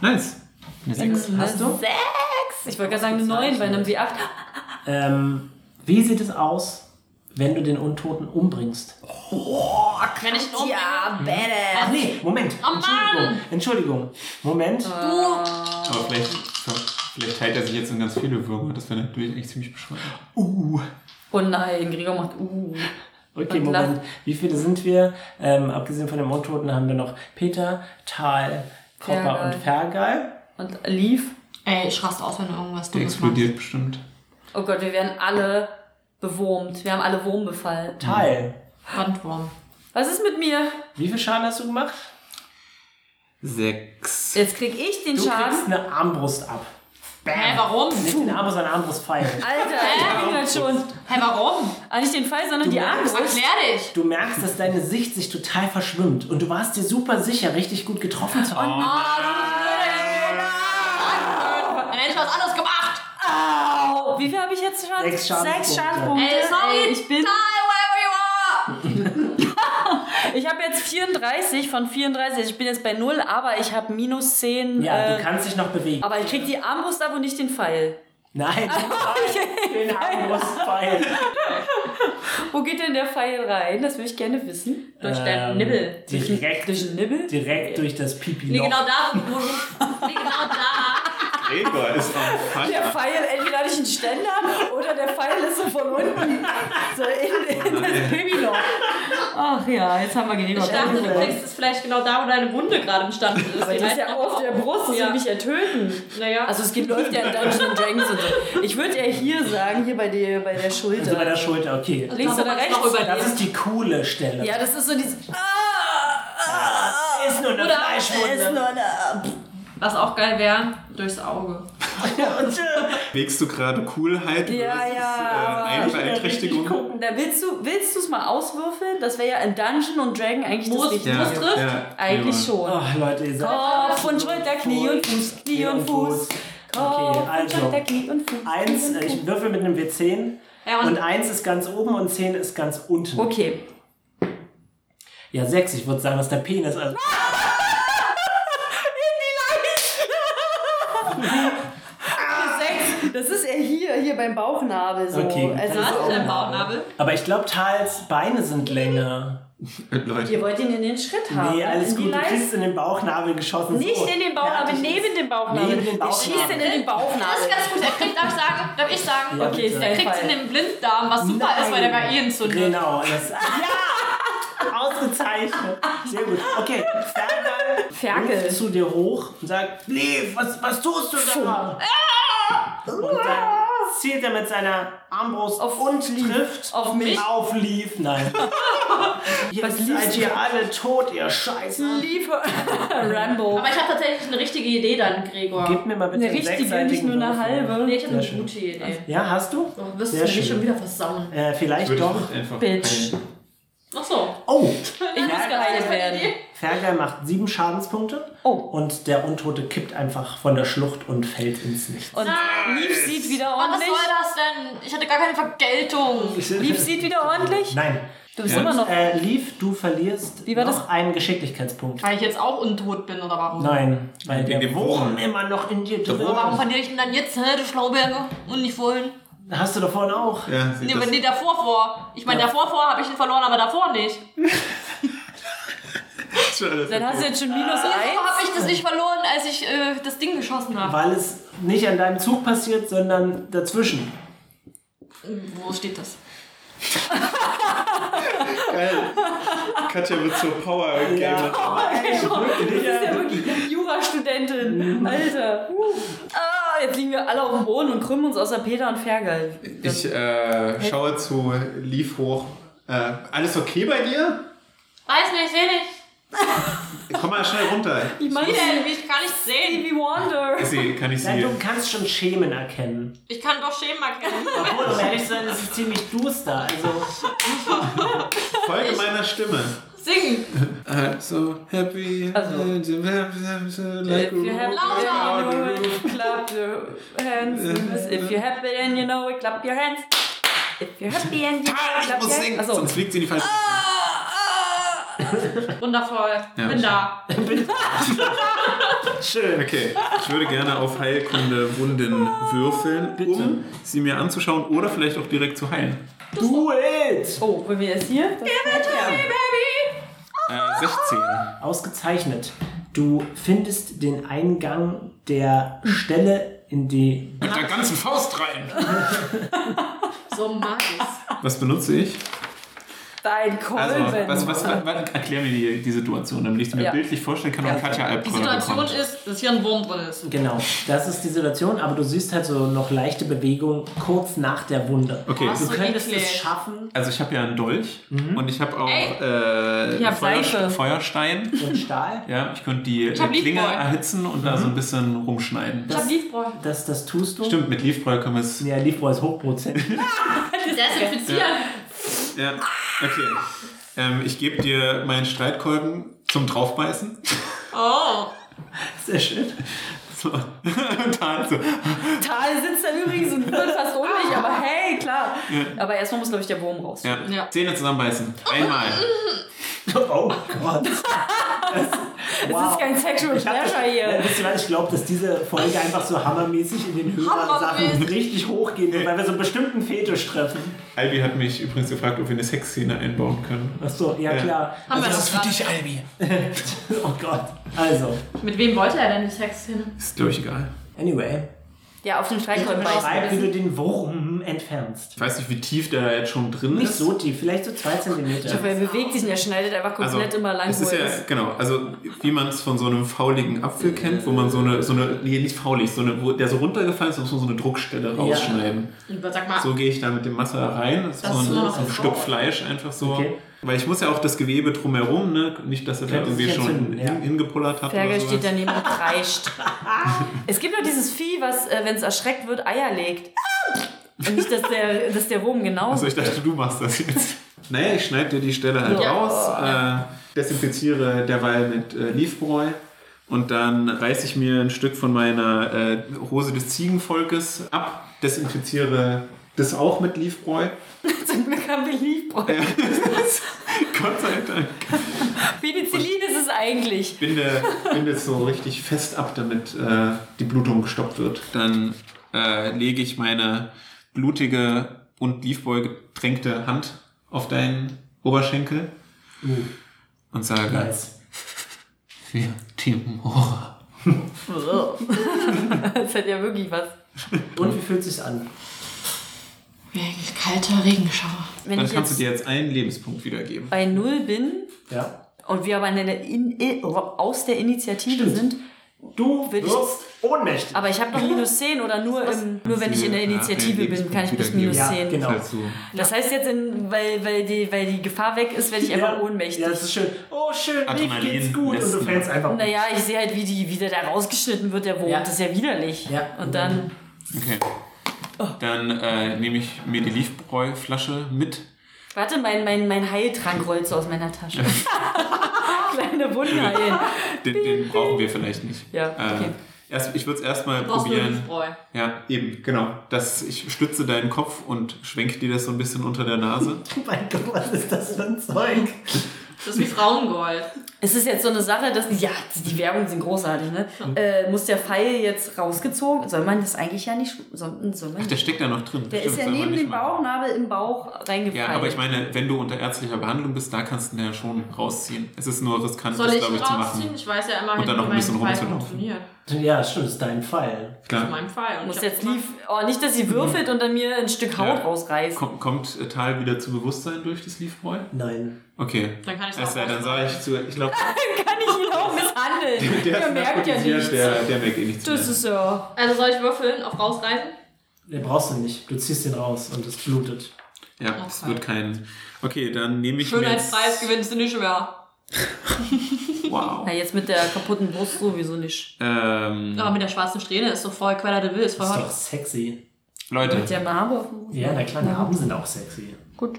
Nice. Eine sechs. Hast du? Sechs! Ich wollte gerade sagen eine 9 bei einem W8. Ähm, wie sieht es aus, wenn du den Untoten umbringst? Wenn ich ihn umbringe. Ja, Ach badass. nee, Moment. Oh Entschuldigung. Mann. Entschuldigung. Moment. Aber vielleicht, vielleicht teilt er sich jetzt in ganz viele Würmer. Das wäre natürlich echt ziemlich bescheuert. Uh. Oh nein, Gregor macht uh. Okay, Moment. Wie viele sind wir? Ähm, abgesehen von den Untoten haben wir noch Peter, Tal, Kopper Fergal. und Fergal. Und Leaf. Ey, ich raste aus, wenn du irgendwas Der Dummes machst. explodiert bestimmt. Oh Gott, wir werden alle bewurmt. Wir haben alle Wurmbefall. Tal. Bandwurm. Was ist mit mir? Wie viel Schaden hast du gemacht? Sechs. Jetzt krieg ich den Du Schaden. kriegst eine Armbrust ab. Hä, warum? Nicht den Armbrust, sondern Armbrustpfeil. Alter, das schon. Hä, warum? Ah, nicht den Fall, sondern die merkst- Armbrust. Erklär dich. Du merkst, dass deine Sicht sich total verschwimmt und du warst dir super sicher, richtig gut getroffen zu haben. Dann hätte ich was anderes gemacht. Au! Wie viel habe ich jetzt schon? Sechs Schadenspunkte. Sechs Schadenspunkte. Ey, sorry. Ey, ich bin. Die, wherever you are. Ich habe jetzt 34 von 34. Ich bin jetzt bei 0, aber ich habe minus 10. Ja, äh, du kannst dich noch bewegen. aber ich krieg die Armbrust ab und nicht den Pfeil. Nein, den Armbrustpfeil. Wo geht denn der Pfeil rein? Das will ich gerne wissen. Durch deinen Nibbel. Direkt, Durch den Nibbel? direkt durch das Pipi. Nee, genau da. wo Nee, genau da. Gregor ist am Der Feier. Pfeil entweder durch den Ständer oder der Pfeil ist so von unten. So in, in das Babyloch. Ach ja, jetzt haben wir Gregor. Ich dachte, du kriegst es vielleicht genau da, wo deine Wunde gerade entstanden ist. Aber die ist ja auf der Brust, das Ja. will mich ja töten. Naja. Also es geht, läuft ja in Dungeons and Dragons und so. Ich würde ja hier sagen, hier bei der, bei der Schulter. Also bei der Schulter, okay. Links Da oder rechts? Das ist die coole Stelle. Ja, das ist so dieses... Ah, ah, Ist nur eine Oder- Fleischwunde. ist nur eine... Was auch geil wäre, durchs Auge. Wägst du gerade Coolheit Ja, versus, ja, äh, Beeinträchtigung? Da willst du willst du es mal auswürfeln? Das wäre ja in Dungeon und Dragon eigentlich Muss- das Wichtigste. muss trifft? Eigentlich schon. Oh, Leute, ihr seid... Kopf und Schulter, Knie und Fuß, Knie und Fuß. Kopf Okay, und also. Schulter, Knie und Fuß. Eins, Knie und ich würfel mit einem W10 Ja, und- und eins ist ganz oben und zehn ist ganz unten. Okay. Ja, sechs, ich würde sagen, das ist der Penis. Also, Sechs. Das ist ja hier, hier beim Bauchnabel so. Okay. Also Was ist dein Bauchnabel? aber ich glaube, Tals Beine sind länger. Leute, Ihr wollt ihn in den Schritt haben. Nee, alles gut, du kriegst in den Bauchnabel geschossen. Nicht so. in den Bauchnabel, Fertig neben dem Bauchnabel. Neben dem Der schießt Bauchnabel. ihn in den Das Bauchnabel. ist ganz gut. Er kriegt, darf ich sagen, darf ich sagen? Ja, Okay. Er kriegt es in den Blinddarm, was super ist, weil der bei ihr entzündet. Genau. Das, ja! Ausgezeichnet. Sehr gut. Okay, Ferkel. ruft zu dir hoch und sagt, Lev, was, was tust du da? Und dann zielt er mit seiner Armbrust Auf und Lief. trifft Auf mich. auf Leaf. Nein. Jetzt Was seid du? ihr alle tot, ihr Scheiße. Liefer. Rambo. Aber ich habe tatsächlich eine richtige Idee dann, Gregor. Gib mir mal bitte Eine richtige, nicht nur eine halbe. Nee, ich habe eine gute Idee. Ja, hast du? Du wirst Sehr nicht schön. schon wieder versauen. Äh, vielleicht doch. Bitch. Ach so. Oh, Ich muss geheilt werden. Fergal macht sieben Schadenspunkte. Oh. Und der Untote kippt einfach von der Schlucht und fällt ins Nichts. Und Lief sieht wieder Mann, was ordentlich. soll das denn? Ich hatte gar keine Vergeltung. Lief sieht wieder ordentlich. Nein. Du bist Ja. immer noch. Äh, Leaf, du verlierst Wie war noch das? einen Geschicklichkeitspunkt. Weil ich jetzt auch untot bin, oder warum? Nein, weil der Wurm immer noch in dir drin Aber warum verliere ich ihn dann jetzt, hä, du Schlauberger? Und nicht vorhin? Hast du doch vorhin auch. Ja, Nee, das, aber nee, davor vor. Ich meine, Ja. davor vor habe ich ihn verloren, aber davor nicht. Dann hast du jetzt schon minus Wieso habe eins. ich das nicht verloren, als ich äh, das Ding geschossen habe? Weil es nicht an deinem Zug passiert, sondern dazwischen. Wo steht das? Geil. Katja wird zur Power Gamer. Das ist ja wirklich Jurastudentin. Alter. Ah, jetzt liegen wir alle auf dem Boden und krümmen uns außer Peter und Fergal. Ich äh, schaue zu Leaf hoch. Äh, alles okay bei dir? Weiß nicht, sehe nicht. Komm mal schnell runter. Ich meine, Wie denn? Wie kann ich sehen? Wonder. Ich seh, kann ich Nein, du sehen. kannst schon Schemen erkennen. Ich kann doch Schemen erkennen. Obwohl, um ehrlich zu sein, ist es ziemlich duster. Also, Folge meiner Stimme. Singen. Uh, so happy. Also. like If you have Lauter. It, your hands. If you're happy and you know it, clap your hands. If you're happy and you know it, Ich clap muss your hands. singen, Achso. sonst fliegt sie in die falsche Wundervoll. Ja, Bin da. schön. Okay, ich würde gerne auf Heilkunde Wunden würfeln, Bitte. um sie mir anzuschauen oder vielleicht auch direkt zu heilen. Do it! Oh, wollen wir jetzt hier? Das Äh, 16. Ausgezeichnet. Du findest den Eingang der Stelle, in die. Mit der ganzen Faust rein. So mag ich's. Was benutze ich? Dein Also, Kolben. was, was, was, was, erklär mir die, die Situation, damit ich mir Ja. bildlich vorstellen kann und Ja. Katja Die Albträume Situation bekommt. ist, dass hier ein Wurm drin ist. Genau, das ist die Situation, aber du siehst halt so noch leichte Bewegung kurz nach der Wunde. Okay. Was? Du so könntest es schaffen Also ich habe ja einen Dolch und ich habe auch äh, Ich hab Seife. Feuerstein. und Stahl. Ja, ich könnte die äh, hab Klinge Liefbräu. erhitzen und da so ein bisschen rumschneiden. Ich hab Liefbräu. Das, das tust du. Stimmt, mit Liefbräu können wir es. Ja, Liefbräu ist hochprozentig. Desinfizieren. Ja, okay. Ähm, ich gebe dir meinen Streitkolben zum Draufbeißen. Oh. Sehr schön. So. Und dann so. Tal sitzt da übrigens und wird fast ohnmächtig, aber hey, klar. Aber erstmal muss, glaube ich, der Wurm raus. Ja. Ja. Zähne zusammenbeißen. Einmal. Oh Gott. Es ist kein Sexual Pleasure hier. wisst ihr was, ich glaube, dass diese Folge einfach so hammermäßig in den Hörersachen richtig hochgehen wird, weil wir so einen bestimmten Fetisch treffen. Albi hat mich übrigens gefragt, ob wir eine Sexszene einbauen können. Achso, ja, Ja. klar. Haben wir das das ist für dich, Albi. Oh Gott. Also, Mit wem wollte er denn die Sexszene? Ist, glaube ich, egal. anyway. Ja, auf den Streitkolben Beschreib, wie du den Wurm entfernst. Ich weiß nicht, wie tief der jetzt schon drin Nicht ist. so tief, vielleicht so zwei Zentimeter. Ich hoffe, er bewegt sich und er schneidet einfach komplett immer lang, es wo ist er ja, ist. genau, also wie man es von so einem fauligen Apfel kennt, wo man so eine, so eine, nee, nicht faulig, so eine, wo der so runtergefallen ist, muss man so eine Druckstelle rausschneiden. Sag mal, So gehe ich da mit dem Messer rein, das ist Das so ist ein, so ein so. Stück Fleisch einfach so. Okay. Weil ich muss ja auch das Gewebe drumherum, ne? nicht, dass er da irgendwie schon entzünden, ja. hin, hingepullert hat oder steht daneben und kreischt. es gibt noch dieses Vieh, was, äh, wenn es erschreckt wird, Eier legt. Und nicht, dass der, dass der Wurm genau. Also ich dachte, du machst das jetzt. Naja, ich schneide dir die Stelle halt Ja. raus, äh, desinfiziere derweil mit äh, Liefbräu und dann reiße ich mir ein Stück von meiner äh, Hose des Ziegenvolkes ab, desinfiziere das auch mit Liefbräu. Liebräu. Gott sei Dank. Penicillin ist es eigentlich. Binde, binde es so richtig fest ab, damit äh, die Blutung gestoppt wird. Dann äh, lege ich meine blutige und Liefbräu getränkte Hand auf deinen Oberschenkel und sage, Nice. für Timora. Das hat ja wirklich was. Und wie fühlt sich's an? Wie ein kalter Regenschauer. Wenn Dann kannst du dir jetzt einen Lebenspunkt wiedergeben. bei Null bin Ja. und wir aber in der in, aus der Initiative sind, Du wirst ohnmächtig. aber ich habe noch minus 10 oder nur, im, nur wenn ich in der Ja, Initiative einen bin, kann ich bis minus Ja, 10. genau. Das heißt jetzt, in, weil, weil, die, weil die Gefahr weg ist, werde ich einfach ohnmächtig. Ja, das ist schön. Oh, schön, mir Adrenalin geht's gut. Und lässt du fällst einfach. Naja, ich sehe halt, wie, die, wie der da rausgeschnitten wird, der Wurm. Ja. Das ist ja widerlich. Ja. Und dann, Okay. Dann äh, nehme ich mir die Liefbräu-Flasche mit. warte, mein, mein, mein Heiltrank rollt so aus meiner Tasche. Kleine heilen. Den, den brauchen wir vielleicht nicht. Ja, Äh, okay. erst, ich würde es erstmal probieren. Ja, eben, genau. Das, ich stütze deinen Kopf und schwenke dir das so ein bisschen unter der Nase. Mein Gott, was ist das für ein Zeug? Das ist wie Frauengold. Es ist jetzt so eine Sache, dass, ja, die Werbungen sind großartig, ne? Äh, muss der Pfeil jetzt rausgezogen? Soll man das eigentlich ja nicht, soll, soll man Ach, der steckt da noch drin. Der Stimmt, ist ja neben dem. Bauchnabel im Bauch reingefallen. Ja, aber ich meine, wenn du unter ärztlicher Behandlung bist, da kannst du den ja schon rausziehen. Es ist nur riskant, Soll das, ich glaube ihn ich, zu rausziehen? machen. Ich weiß ja immerhin, Und dann noch ein mein bisschen Pfeil rumzulaufen. funktioniert. Ja, stimmt, das ist dein Pfeil. Klar. meinem Pfeil. Und muss jetzt lief, oh, nicht, dass sie würfelt und dann mir ein Stück Haut Ja. rausreißt. Kommt, kommt äh, Tal wieder zu Bewusstsein durch das Liefbräu? Nein. Okay. Dann kann Das auch heißt, dann sage ich zu, ich glaube, Kann ich ihn auch misshandeln? der Der merkt ja nichts. der, der merkt eh nichts Das mehr. ist ja. Also soll ich würfeln auf rausreißen? Den brauchst du nicht. Du ziehst den raus und es blutet. Ja, es Okay. wird kein... Okay, dann nehme ich. Schönheitspreis gewinnst du nicht mehr. Wow. Na, jetzt mit der kaputten Brust sowieso nicht. Ähm, Aber mit der schwarzen Strähne ist doch voll Quella de Vil, ist voll Das ist hot. doch sexy. Leute, Mit der Narbe auf dem Brust. Ja, na klar, Narben sind auch sexy. Gut.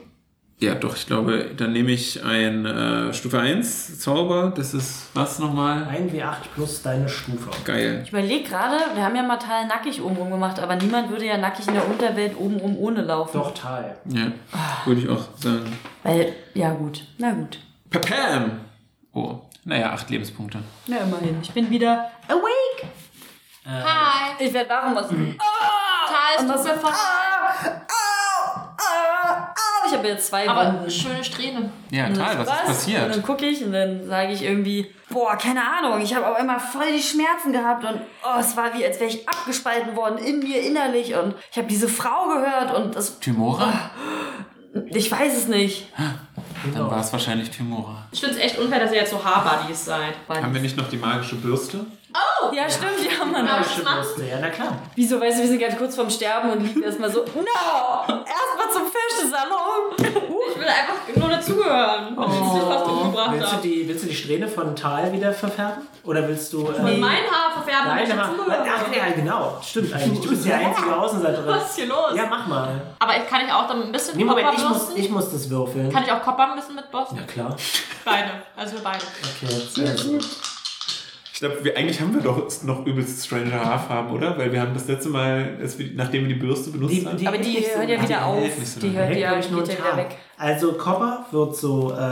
Ja doch, ich glaube, dann nehme ich ein äh, Stufe 1 Zauber. Das ist was nochmal? 1W8 plus deine Stufe. Geil. Ich überlege gerade, wir haben ja mal Tal nackig obenrum gemacht, aber niemand würde ja nackig in der Unterwelt obenrum ohne laufen. Doch, Tal. Ja, würde ich auch sagen. Weil, ja gut, na gut. Papam! Oh, naja, acht Lebenspunkte. Na immerhin. Ich bin wieder awake. Hi! Ich werde wach und was. Tal, es Und was. Ich habe jetzt zwei Aber Wunden. schöne Strähne. Ja, Und Tal, dann, was ist Und passiert? dann gucke ich und dann sage ich irgendwie, boah, keine Ahnung, ich habe auf einmal voll die Schmerzen gehabt und oh, es war wie, als wäre ich abgespalten worden in mir innerlich und ich habe diese Frau gehört und das, Timora? ich weiß es nicht. Dann war es wahrscheinlich Timora. Ich finde es echt unfair, dass ihr jetzt so Haarbuddies seid. Haben wir nicht noch die magische Bürste? Ja, stimmt, Aber noch. was machst Ja, na klar. Wieso, weißt du, wir sind gerade kurz vorm Sterben und liegen erstmal so, no, erstmal zum Fischsalon. Ich will einfach nur dazugehören. Oh. Willst du, die, willst du die Strähne von Tal wieder verfärben? Oder willst du... Äh, Mit mein Haar verfärben, Haare. dazugehöre. Ach ja, genau. Stimmt eigentlich. Du bist die einzige Außenseiterin. Was ist hier los? Ja, mach mal. Aber ich, kann ich auch dann ein bisschen Nee, Moment, ich muss, ich muss das würfeln. Kann ich auch Kopper ein bisschen mitbürsten? Ja, klar. Beide. Also wir beide. Okay, sehr gut. Ich glaube, wir, eigentlich haben wir doch noch übelst strange Haarfarben, oder? Weil wir haben das letzte Mal, wir, nachdem wir die Bürste benutzt Die- haben. die- Aber die Nicht so hört ja wieder auf. Die lange. hört ja, ich, nur geht ja weg. Also Copper wird so äh,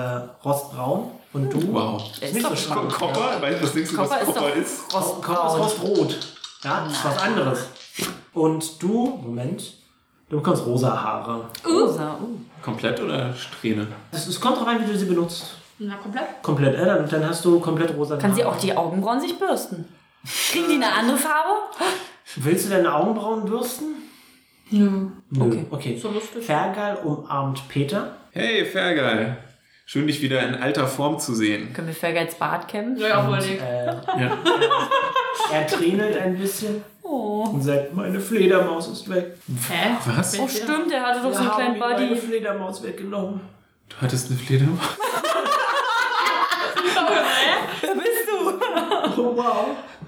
rostbraun und du? Wow. Ist nicht doch so schlank. Kopper? Weißt du, was denkst du, Copper was ist Kopper doch ist? Copper ist rostrot. Ja, das ist was anderes. Und du, Moment, du bekommst rosa Haare. Rosa, uh. Komplett oder Strähne? Es, es kommt drauf an, wie du sie benutzt. Na, komplett. Komplett, äh, dann, dann hast du komplett rosa Kann sie auch die Augenbrauen sich bürsten? Kriegen die eine andere Farbe? Willst du deine Augenbrauen bürsten? Nö. Nö. Okay. okay. So lustig. Fergal umarmt Peter. Hey, Fergal. Schön, dich wieder in alter Form zu sehen. Können wir Fergals Bart kämmen? Ja, Und, nicht. äh, Ja. er tränelt ein bisschen Oh. und sagt, meine Fledermaus ist weg. Hä? Was? Oh, stimmt, der hatte doch so einen Wir haben kleinen ihm meine. Fledermaus weggenommen. Du hattest eine Fledermaus? Wer bist du? Oh wow,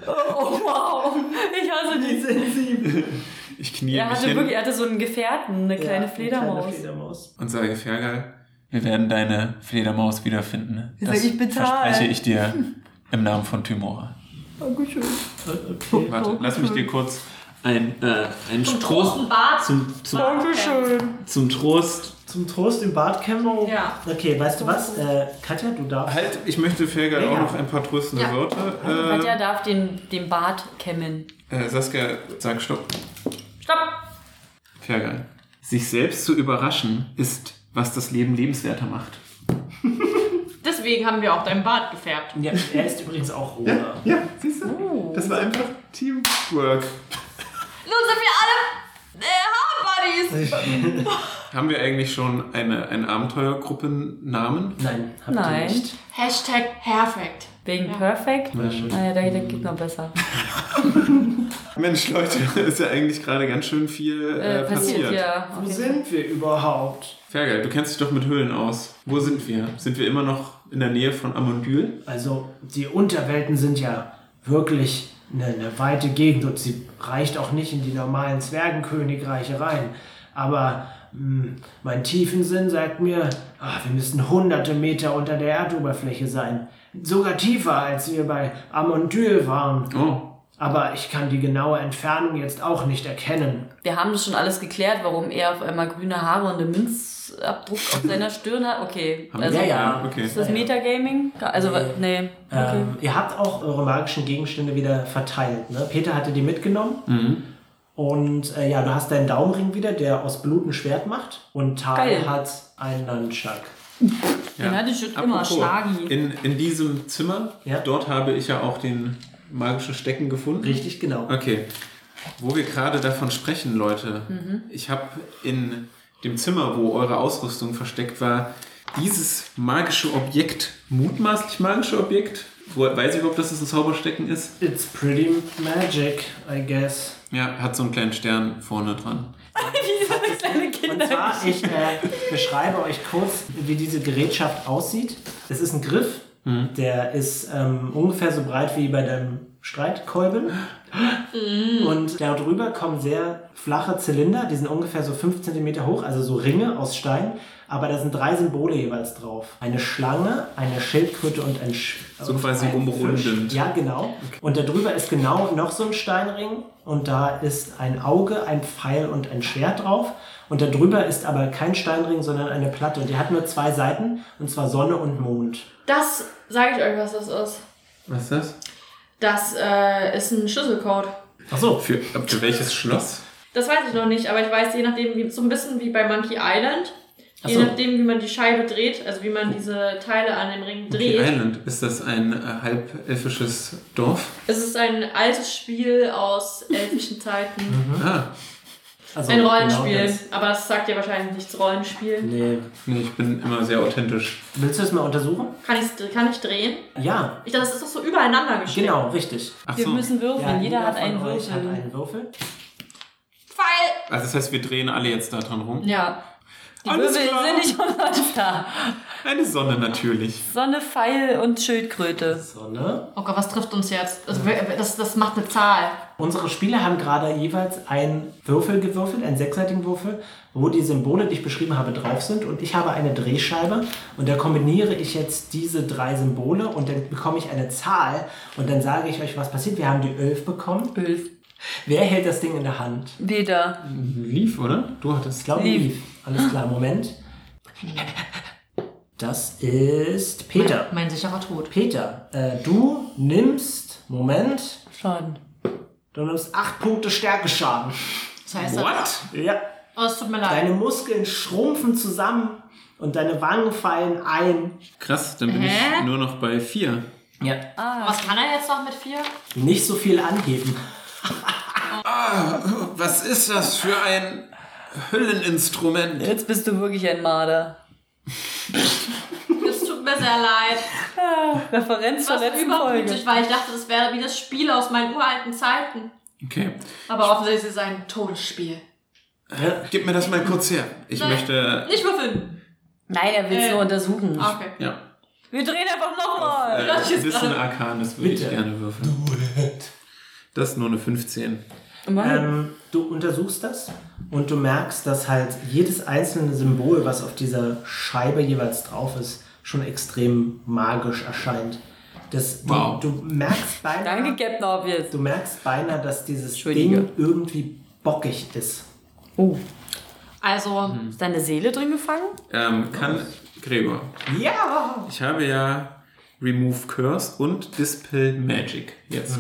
Oh, wow. Ich hasse wie die. sensibel. Ich knie Er hatte hin wirklich, er hatte so einen Gefährten, eine kleine Ja, eine Fledermaus. Kleine Fledermaus. und sage, Fergal, wir werden deine Fledermaus wiederfinden. Ich sag, ich bezahl. verspreche ich dir im Namen von Tymora. Dankeschön. Okay. Warte, lass mich dir kurz ein, äh, ein Trost großen Bart. zum, zum, Dankeschön. zum Trost. Zum Trost im Bad kämmen. Ja. Okay, weißt du was? Äh, Katja, du darfst. Halt, ich möchte Fergal Ja, auch ja. noch ein paar tröstende Ja. Wörter. Katja Äh, darf den, den Bart kämmen. äh, Saskia, sag Stopp. Stopp. Fergal. Sich selbst zu überraschen ist, was das Leben lebenswerter macht. Deswegen haben wir auch deinen Bart gefärbt. Ja, er ist übrigens auch rosa. Ja, siehst du? Das war einfach Teamwork. Nun sind wir alle äh, Haarbuddies. Haben wir eigentlich schon eine, einen Abenteuergruppennamen? Nein, habt Nein. ihr nicht. Hashtag perfekt. Wegen Ja. Perfect? Schön. Naja, da, da geht noch besser. Mensch, Leute, ist ja eigentlich gerade ganz schön viel äh, Äh, passiert, ja. Wo sind wir überhaupt? Fergal, du kennst dich doch mit Höhlen aus. Wo sind wir? Sind wir immer noch in der Nähe von Amondyl? Also, die Unterwelten sind ja wirklich eine, eine weite Gegend und sie reicht auch nicht in die normalen Zwergenkönigreiche rein. Aber mh, mein Tiefensinn sagt mir, ah, wir müssen hunderte Meter unter der Erdoberfläche sein. Sogar tiefer, als wir bei Amondyl waren. Oh, Aber ich kann die genaue Entfernung jetzt auch nicht erkennen. Wir haben das schon alles geklärt, warum er auf einmal grüne Haare und einen Münzabdruck auf seiner Stirn hat. Okay. Also, ja, ja. Okay. Ist das Metagaming? Also, nee. Okay. Ähm, ihr habt auch eure magischen Gegenstände wieder verteilt. Ne? Peter hatte die mitgenommen. Mhm. Und äh, ja, du hast deinen Daumenring wieder, der aus Blut ein Schwert macht. Und Tal hat einen Nunchuck. Den hatte ich schon immer, Apropos, Schlagi. In, in diesem Zimmer, Ja. dort habe ich ja auch den magischen Stecken gefunden. Richtig, genau. Okay. Wo wir gerade davon sprechen, Leute. Mhm. Ich habe in dem Zimmer, wo eure Ausrüstung versteckt war, dieses magische Objekt, mutmaßlich magische Objekt, wo, weiß ich überhaupt, dass es ein Zauberstecken ist? It's pretty magic, I guess. Ja, hat so einen kleinen Stern vorne dran. Wie so eine kleine Und zwar, ich äh, beschreibe euch kurz, wie diese Gerätschaft aussieht. Es ist ein Griff, der ist ähm, ungefähr so breit wie bei deinem Streitkolben. Und darüber kommen sehr flache Zylinder, die sind ungefähr so 5 cm hoch, also so Ringe aus Stein. Aber da sind drei Symbole jeweils drauf. Eine Schlange, eine Schildkröte und ein Sch So quasi ein umrundend. Ja, genau. Und darüber ist genau noch so ein Steinring. Und da ist ein Auge, ein Pfeil und ein Schwert drauf. Und darüber ist aber kein Steinring, sondern eine Platte. Und die hat nur zwei Seiten, und zwar Sonne und Mond. Das sage ich euch, was das ist. Was ist das? Das äh, ist ein Schlüsselcode. Ach so. Für, für welches Schloss? Das weiß ich noch nicht, aber ich weiß, je nachdem, wie, so ein bisschen wie bei Monkey Island, Ach je so. nachdem, wie man die Scheibe dreht, also wie man diese Teile an dem Ring Monkey dreht. Island. Ist das ein äh, halbelfisches Dorf? Es ist ein altes Spiel aus elfischen Zeiten. Mhm. Ah, Also, Ein genau Rollenspiel. das. aber das sagt dir wahrscheinlich nichts Rollenspiel. Nee. Nee, ich bin immer sehr authentisch. Willst du es mal untersuchen? Kann, kann ich drehen? Ja, Ich dachte, das ist doch so übereinander gestellt. genau, richtig. Ach Wir so. müssen würfeln. jeder hat von einen Würfel. Hat einen Würfel. Pfeil! Also das heißt, wir drehen alle jetzt da dran rum. Ja. Die Alles Würfel klar. sind nicht umsonst da. Eine Sonne natürlich. Sonne, Pfeil und Schildkröte. Sonne. Oh Gott, was trifft uns jetzt? Also, das, das macht eine Zahl. Unsere Spieler haben gerade jeweils einen Würfel gewürfelt, einen sechsseitigen Würfel, wo die Symbole, die ich beschrieben habe, drauf sind. Und ich habe eine Drehscheibe und da kombiniere ich jetzt diese drei Symbole und dann bekomme ich eine Zahl und dann sage ich euch, was passiert. Wir haben die 11 bekommen. Elf. Wer hält das Ding in der Hand? Weder. Lief, oder? Du hattest. Ich glaube, Lief. Lief. Alles klar, Moment. Das ist Peter. Mein, mein sicherer Tod. Peter, äh, du nimmst, Moment, Schaden. du nimmst 8 Punkte Stärkeschaden. Das heißt, What? Ja. Oh, es tut mir leid. Deine Muskeln schrumpfen zusammen und deine Wangen fallen ein. Krass, dann bin Hä? ich nur noch bei vier. Ja. Was kann er jetzt noch mit vier? Nicht so viel angeben. Was ist das für ein Hülleninstrument? Jetzt bist du wirklich ein Marder. Es tut mir sehr leid. Referenz zur Was letzten Folge. weil ich dachte, das wäre wie das Spiel aus meinen uralten Zeiten. Okay. Aber offensichtlich ist es ein Todesspiel. Ja. Gib mir das mal kurz her. Ich Nein. möchte. Nicht würfeln. Nein, er will es Äh. nur untersuchen. Ah, Okay. Ja. Wir drehen einfach nochmal. Äh, das ist Wissen Arkan, das würde ich gerne würfeln. Das ist nur eine 15. Ähm, du untersuchst das und du merkst, dass halt jedes einzelne Symbol, was auf dieser Scheibe jeweils drauf ist, schon extrem magisch erscheint. Das, du, Wow. du merkst beinahe, Danke, Captain Obvious. du merkst beinahe, dass dieses. Ding irgendwie bockig ist. Oh. Also, Ist deine Seele drin gefangen? Ähm, kann. Gregor, Ja! ich habe ja Remove Curse und Dispel Magic jetzt.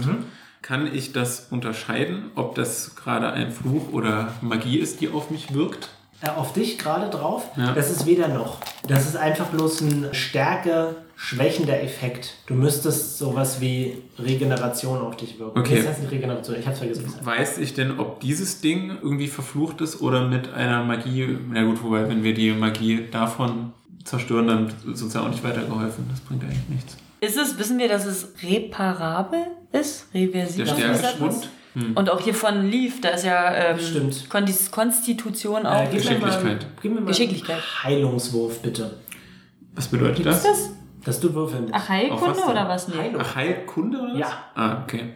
Kann ich das unterscheiden, ob das gerade ein Fluch oder Magie ist, die auf mich wirkt? Äh, auf dich gerade drauf. Ja. Das ist weder noch. Das ist einfach bloß ein stärke schwächender Effekt. Du müsstest sowas wie Regeneration auf dich wirken. Okay. Das heißt nicht Regeneration, ich hab's vergessen. Weiß ich denn, ob dieses Ding irgendwie verflucht ist oder mit einer Magie? Na gut, wobei, wenn wir die Magie davon zerstören, dann ist uns ja auch nicht weitergeholfen. Das bringt eigentlich nichts. Ist es, wissen wir, dass es reparabel ist? Der Reversibel? Man's? Stärkeschwund? Hm. Und auch hier von Leaf, da ist ja ähm, Stimmt. Kon- Konstitution Äh, auch. mal, Geschicklichkeit. gib mir mal Geschicklichkeit. Heilungswurf, bitte. Was bedeutet Gibt's das? das? Dass du würfeln musst. Ach, Heilkunde was oder was? Nee. Heilung. Ach, Heilkunde oder was? Ja. Ah, okay.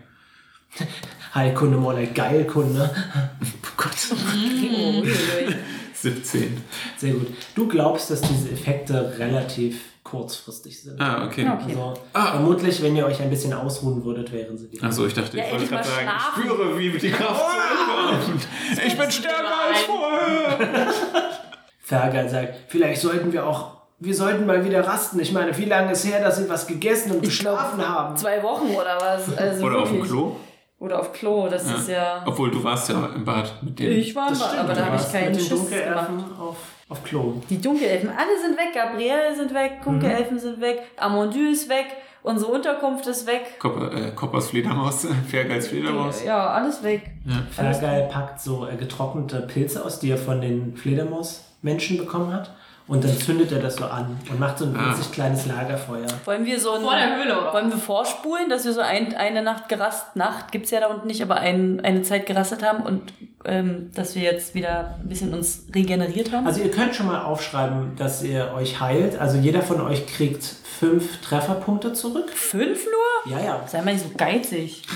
Heilkunde, more like Geilkunde. Oh Gott. Uiuiui. 17. Sehr gut. Du glaubst, dass diese Effekte relativ kurzfristig sind. Ah, okay. Okay. Also Ah. vermutlich, wenn ihr euch ein bisschen ausruhen würdet, wären sie wieder. Achso, ich dachte, Ja, ich wollte gerade sagen, ich spüre, wie die Kraft zurückkommt. Ich bin stärker als vorher. Fergal sagt, vielleicht sollten wir auch, wir sollten mal wieder rasten. Ich meine, wie lange ist her, dass sie was gegessen und Ich glaub, geschlafen haben? Zwei Wochen oder was? Also Oder auf dem wirklich. Klo. Oder auf Klo, das ist ja. Obwohl, du warst ja im Bad mit denen. Ich war im Bad, aber da habe ich keinen mit den Schiss gemacht. Auf, auf Klo. Die Dunkelelfen, alle sind weg. Gabrielle sind weg, Dunkelelfen sind weg, Amondu ist weg, unsere Unterkunft ist weg. Kopper, äh, Koppers Fledermaus, Fergals Fledermaus. Ja, alles weg. Fergal packt so äh, getrocknete Pilze aus, die er von den Fledermaus-Menschen bekommen hat. Und dann zündet er das so an und macht so ein Ah. winzig kleines Lagerfeuer. Wollen wir so ein, Vor der Höhle, oder? Wollen wir vorspulen, dass wir so ein, eine Nacht gerast, Nacht gibt's ja da unten nicht, aber ein, eine Zeit gerastet haben und ähm, dass wir jetzt wieder ein bisschen uns regeneriert haben? Also ihr könnt schon mal aufschreiben, dass ihr euch heilt. Also jeder von euch kriegt fünf Trefferpunkte zurück. Fünf nur? Ja, ja. Sei mal nicht so geizig.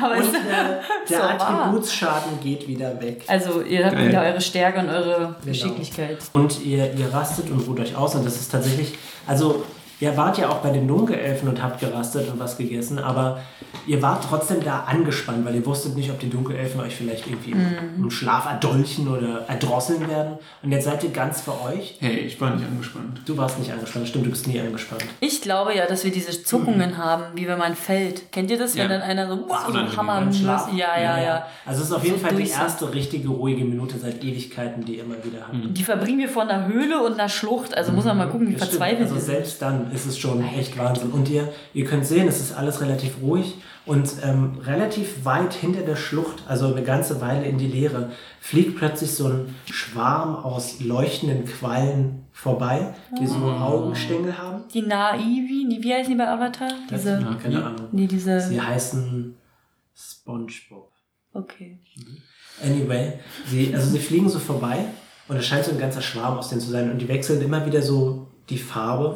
aber Und äh, der So wahr. Attributsschaden geht wieder weg. also ihr habt Geil. wieder eure Stärke und eure Geschicklichkeit. Und ihr, ihr rastet und ruht euch aus. Und das ist tatsächlich, also ihr wart ja auch bei den Dunkelelfen und habt gerastet und was gegessen, aber ihr wart trotzdem da angespannt, weil ihr wusstet nicht, ob die Dunkelelfen euch vielleicht irgendwie Mhm. im Schlaf erdolchen oder erdrosseln werden. Und jetzt seid ihr ganz für euch. Hey, ich war nicht angespannt. Du warst nicht angespannt, stimmt, du bist nie angespannt. Ich glaube ja, dass wir diese Zuckungen haben, wie wenn man fällt. Kennt ihr das, wenn Ja. dann einer so, wow, so. Hammer? Schlaf. Ja, ja, ja. Also es ist auf jeden So Fall die erste richtige ruhige Minute seit Ewigkeiten, die ihr mal wieder habt. Die verbringen wir vor einer Höhle und einer Schlucht. Also muss man mal gucken, wie Das stimmt. verzweifelt Also selbst dann ist es schon echt Wahnsinn. Und ihr, ihr könnt sehen, es ist alles relativ ruhig und ähm, relativ weit hinter der Schlucht, also eine ganze Weile in die Leere, fliegt plötzlich so ein Schwarm aus leuchtenden Quallen vorbei, die so Augenstängel haben. Die Naivi, wie heißen die bei Avatar? Diese, Ja, keine Ahnung. nee, diese, Sie heißen SpongeBob. okay. Anyway, sie, also sie fliegen so vorbei und es scheint so ein ganzer Schwarm aus denen zu sein und die wechseln immer wieder so die Farbe,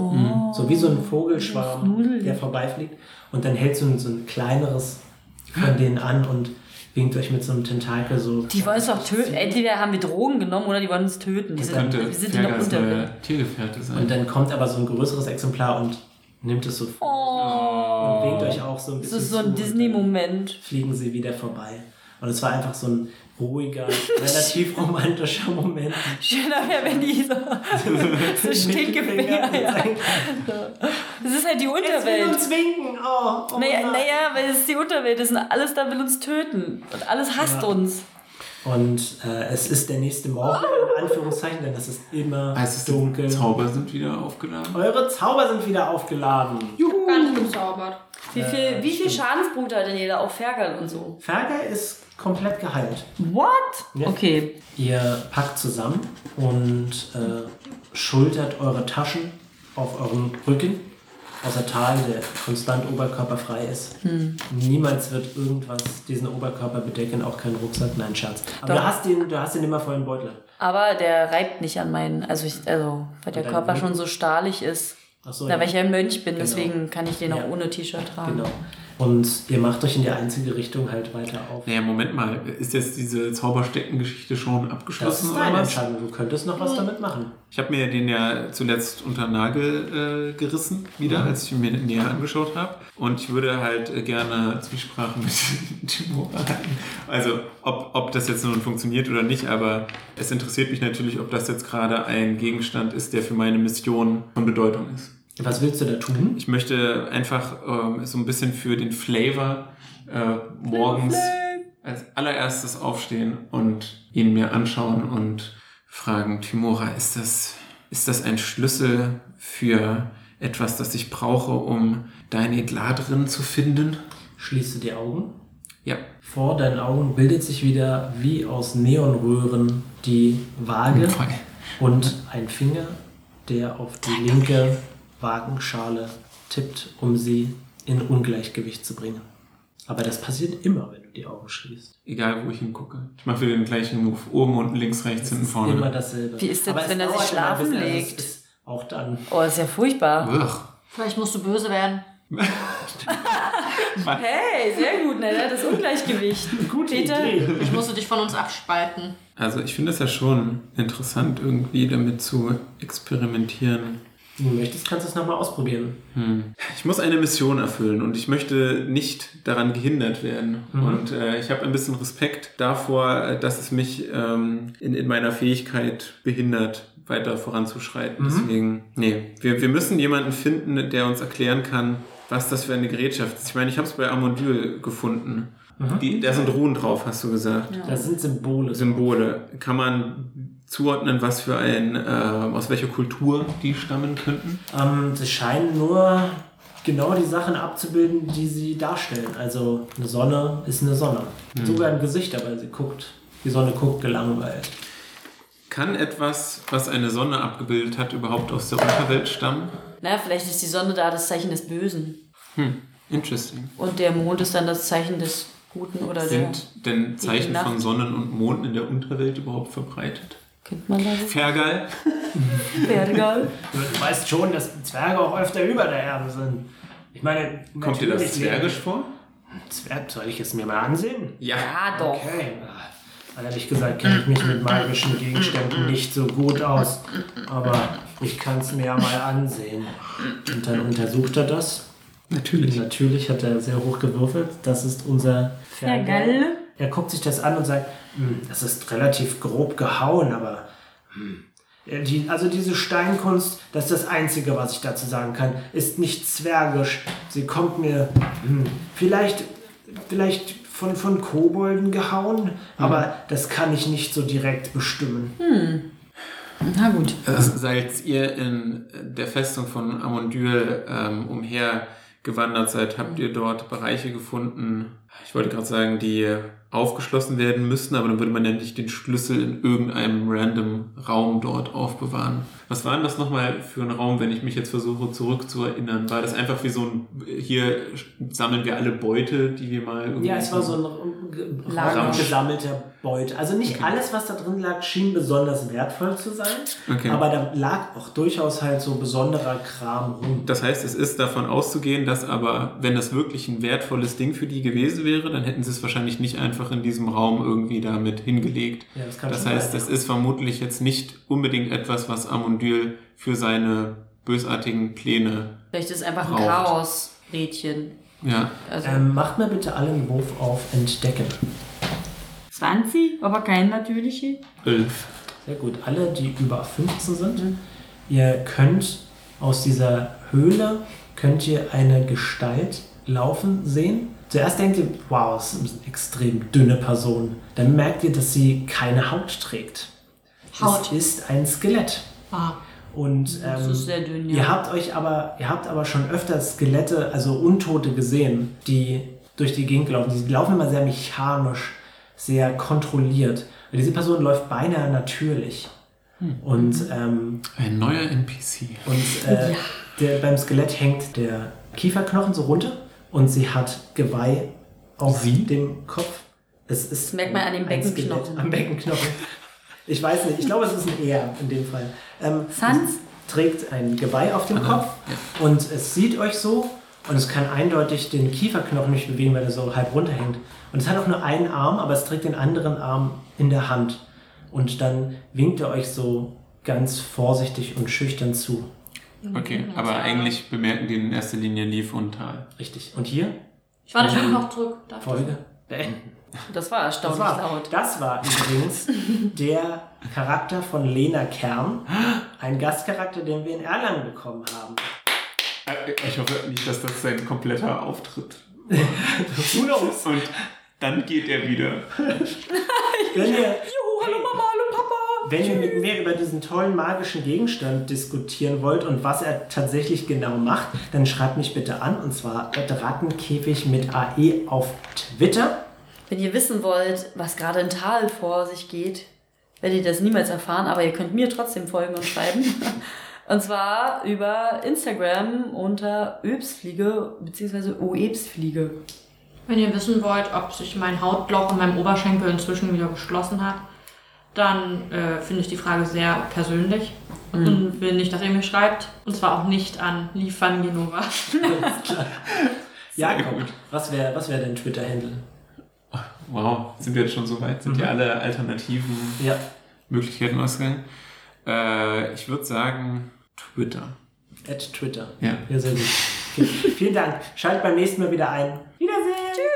so wie so ein Vogelschwarm, der vorbeifliegt und dann hält so ein, so ein kleineres von denen an und winkt euch mit so einem Tentakel so. Die wollen uns doch töten. Entweder haben wir Drogen genommen oder die wollen uns töten. Die sind, Könnte wir sind Unterwelt. neue Tiergefährte sein. Und dann kommt aber so ein größeres Exemplar und nimmt es so vor Oh, und winkt euch auch so ein das bisschen ist so ein Disney-Moment. Fliegen sie wieder vorbei. Und es war einfach so ein ruhiger, relativ romantischer Moment. Schöner wäre, wenn die so, so Stinkefinger. Ja. Das ist halt die Jetzt will Unterwelt. uns winken. Oh, oh Naja, naja, weil es ist die Unterwelt. Das sind alles da will uns töten. Und alles hasst Ja. uns. Und äh, es ist der nächste Morgen, in Anführungszeichen, denn es ist immer heißt es, dunkel. Zauber sind wieder aufgeladen? Eure Zauber sind wieder aufgeladen. Gar nicht gezaubert. Wie viel, wie viel Schadenspunkte hat denn jeder? Auch Fergal und so. Fergal ist komplett geheilt. What? Ja. Okay. Ihr packt zusammen und äh, schultert eure Taschen auf euren Rücken. Außer Tal, der konstant oberkörperfrei ist. Niemals wird irgendwas diesen Oberkörper bedecken, auch kein Rucksack, nein, Scherz. Aber Doch. du hast, den, du hast den immer voll im Beutel. Aber der reibt nicht an meinen, also, ich, also weil der Körper Rücken? schon so stahlig ist. Achso, Da weil ich ja ein Mönch bin, Genau. deswegen kann ich den auch Ja. ohne T-Shirt tragen. Genau. Und ihr macht euch in die einzige Richtung halt weiter auf. Naja, Moment mal. Ist jetzt diese Zaubersteckengeschichte schon Das abgeschlossen ist oder deine? Entscheidung. Du könntest noch was damit machen. Ich habe mir den ja zuletzt unter den Nagel äh, gerissen, wieder, als ich ihn mir näher angeschaut habe. Und ich würde halt äh, gerne Zwiesprache mit Timora halten. Also, ob, ob das jetzt nun funktioniert oder nicht, aber es interessiert mich natürlich, ob das jetzt gerade ein Gegenstand ist, der für meine Mission von Bedeutung ist. Was willst du da tun? Ich möchte einfach ähm, so ein bisschen für den Flavor äh, morgens als allererstes aufstehen und ihn mir anschauen und fragen, Timora, ist das, ist das ein Schlüssel für etwas, das ich brauche, um deine Gladrin zu finden? Schließt du die Augen. Ja. Vor deinen Augen bildet sich wieder wie aus Neonröhren die Waage Voll. und ein Finger, der auf die linke Wagenschale tippt, um sie in Ungleichgewicht zu bringen. Aber das passiert immer, wenn du die Augen schließt. Egal, wo ich hingucke. Ich mache wieder den gleichen Move. Oben, unten, links, rechts, hinten, Immer vorne. dasselbe. Wie ist das, Aber wenn er sich immer schlafen bisschen, also legt? ist Auch dann. Oh, ist ja furchtbar. Ugh. Vielleicht musst du böse werden. Hey, sehr gut, ne? Das Ungleichgewicht. Gute Peter? Idee. Ich musste dich von uns abspalten. Also ich finde es ja schon interessant, irgendwie damit zu experimentieren. Wenn du möchtest, kannst du es nochmal ausprobieren. Ich muss eine Mission erfüllen und ich möchte nicht daran gehindert werden. Und äh, ich habe ein bisschen Respekt davor, dass es mich ähm, in, in meiner Fähigkeit behindert, weiter voranzuschreiten. Deswegen, nee, wir, wir müssen jemanden finden, der uns erklären kann, was das für eine Gerätschaft ist. Ich meine, ich habe es bei Amondyl gefunden. Die, da sind Ruhen drauf, hast du gesagt. Das sind Symbole. Symbole. Kann man zuordnen, was für ein, äh, aus welcher Kultur die stammen könnten? Ähm, sie scheinen nur genau die Sachen abzubilden, die sie darstellen. Also eine Sonne ist eine Sonne. Sogar ein Gesicht, aber sie guckt, die Sonne guckt gelangweilt. Kann etwas, was eine Sonne abgebildet hat, überhaupt aus der Unterwelt stammen? Na, vielleicht ist die Sonne da das Zeichen des Bösen. Hm, interesting. Und der Mond ist dann das Zeichen des Guten oder der. Sind denn Zeichen von Sonnen und Monden in der Unterwelt überhaupt verbreitet? Kennt man das? Fergal? Bergal. Du weißt schon, dass Zwerge auch öfter über der Erde sind. Ich meine, Kommt dir das zwergisch vor? Zwerg, soll ich es mir mal ansehen? Ja. Ja, doch. Okay. Ah, Ehrlich gesagt kenne ich mich mit magischen Gegenständen nicht so gut aus. Aber ich kann es mir ja mal ansehen. Und dann untersucht er das. Natürlich. Natürlich hat er sehr hoch gewürfelt. Das ist unser Fergal. Fergal. Er guckt sich das an und sagt, "Hm, das ist relativ grob gehauen, aber hm, ja, die, also diese Steinkunst, das ist das Einzige, was ich dazu sagen kann, ist nicht zwergisch. Sie kommt mir hm, vielleicht, vielleicht von, von Kobolden gehauen, aber das kann ich nicht so direkt bestimmen. Na gut. Als ihr in der Festung von Amondyl ähm, umher gewandert seid, habt ihr dort Bereiche gefunden, ich wollte gerade sagen, die aufgeschlossen werden müssten, aber dann würde man nämlich den Schlüssel in irgendeinem random Raum dort aufbewahren. Was war denn das nochmal für ein Raum, wenn ich mich jetzt versuche zurückzuerinnern? War das einfach wie so ein, hier sammeln wir alle Beute, die wir mal irgendwie... Ja, es war so ein Lager. Gesammelter Beute. Also nicht alles, was da drin lag, schien besonders wertvoll zu sein. Okay. Aber da lag auch durchaus halt so besonderer Kram rum. Das heißt, es ist davon auszugehen, dass aber, wenn das wirklich ein wertvolles Ding für die gewesen wäre, dann hätten sie es wahrscheinlich nicht einfach in diesem Raum irgendwie damit hingelegt. Ja, das kann das heißt, sein, das ja. ist vermutlich jetzt nicht unbedingt etwas, was Amondyl für seine bösartigen Pläne. Vielleicht ist es einfach ein Braucht. Chaos-Rädchen. Ja. Also Ähm, macht mir bitte alle einen Wurf auf Entdecken. 20, aber kein natürliche. Elf. Sehr gut. Alle, die über 15 sind, ihr könnt aus dieser Höhle könnt ihr eine Gestalt laufen sehen. Zuerst denkt ihr, wow, das ist eine extrem dünne Person. Dann merkt ihr, dass sie keine Haut trägt. Haut. Es ist ein Skelett. Ah. Und Das ähm, ist sehr dünn, ja. ihr habt euch aber, ihr habt aber schon öfter Skelette, also Untote gesehen, die durch die Gegend laufen. Die laufen immer sehr mechanisch, sehr kontrolliert. Und diese Person läuft beinahe natürlich. Und, ähm, Ein neuer NPC. und äh, der, beim Skelett hängt der Kieferknochen so runter und sie hat Geweih auf Sie? dem Kopf. Es ist Das merkt man an dem Beckenknochen. Am Beckenknochen. Ich weiß nicht, ich glaube, es ist ein Er in dem Fall. Ähm, Sans? trägt ein Geweih auf dem Kopf und es sieht euch so und es kann eindeutig den Kieferknochen nicht bewegen, weil er so halb runterhängt. Und es hat auch nur einen Arm, aber es trägt den anderen Arm in der Hand. Und dann winkt er euch so ganz vorsichtig und schüchtern zu. Okay, aber eigentlich bemerken die in erster Linie Leaf und Tal. Richtig. Und hier Ich warte schon noch zurück. Darf? Folge beenden. Das war Das erstaunlich war, laut. das war übrigens der Charakter von Lena Kern, ein Gastcharakter, den wir in Erlangen bekommen haben. Äh, Ich hoffe nicht, dass das sein kompletter Auftritt knows? Und dann geht er wieder. Wenn ihr, Juhu, hallo Mama. Wenn ihr mit mir über diesen tollen magischen Gegenstand diskutieren wollt und was er tatsächlich genau macht, dann schreibt mich bitte an und zwar Rattenkäfig mit AE auf Twitter. Wenn ihr wissen wollt, was gerade in Tal vor sich geht, werdet ihr das niemals erfahren, aber ihr könnt mir trotzdem folgen und schreiben. Und zwar über Instagram unter Öbsfliege bzw. Oebsfliege. Wenn ihr wissen wollt, ob sich mein Hautloch in meinem Oberschenkel inzwischen wieder geschlossen hat, dann äh, finde ich die Frage sehr persönlich und will nicht, dass ihr mir schreibt. Und zwar auch nicht an Liefern Genova. Jakob, gut. was wäre was wär dein Twitter-Handle? Wow, sind wir jetzt schon so weit? Sind Mhm. ja alle alternativen Ja, Möglichkeiten ausgegangen? Äh, ich würde sagen Twitter. at Twitter. Ja. Ja, sehr gut. Okay. Vielen Dank. Schaltet beim nächsten Mal wieder ein. Wiedersehen. Tschüss.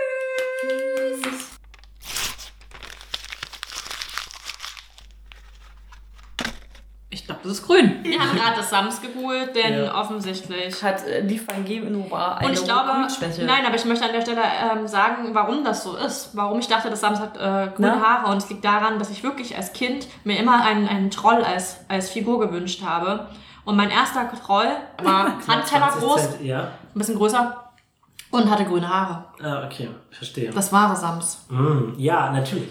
Das ist grün. Wir haben gerade das Sams gegoogelt, denn Ja. offensichtlich. Hat äh, Liefern Genova eine Und ich glaube, Grünschwäche. nein, aber ich möchte an der Stelle ähm, sagen, warum das so ist. Warum ich dachte, das Sams hat äh, grüne Na? Haare. Und es liegt daran, dass ich wirklich als Kind mir immer einen, einen Troll als, als Figur gewünscht habe. Und mein erster Troll war Handteller 20 groß, Cent, Ja. ein bisschen größer und hatte grüne Haare. Ah, okay. Verstehe. Das wahre Sams. Mm, ja, natürlich.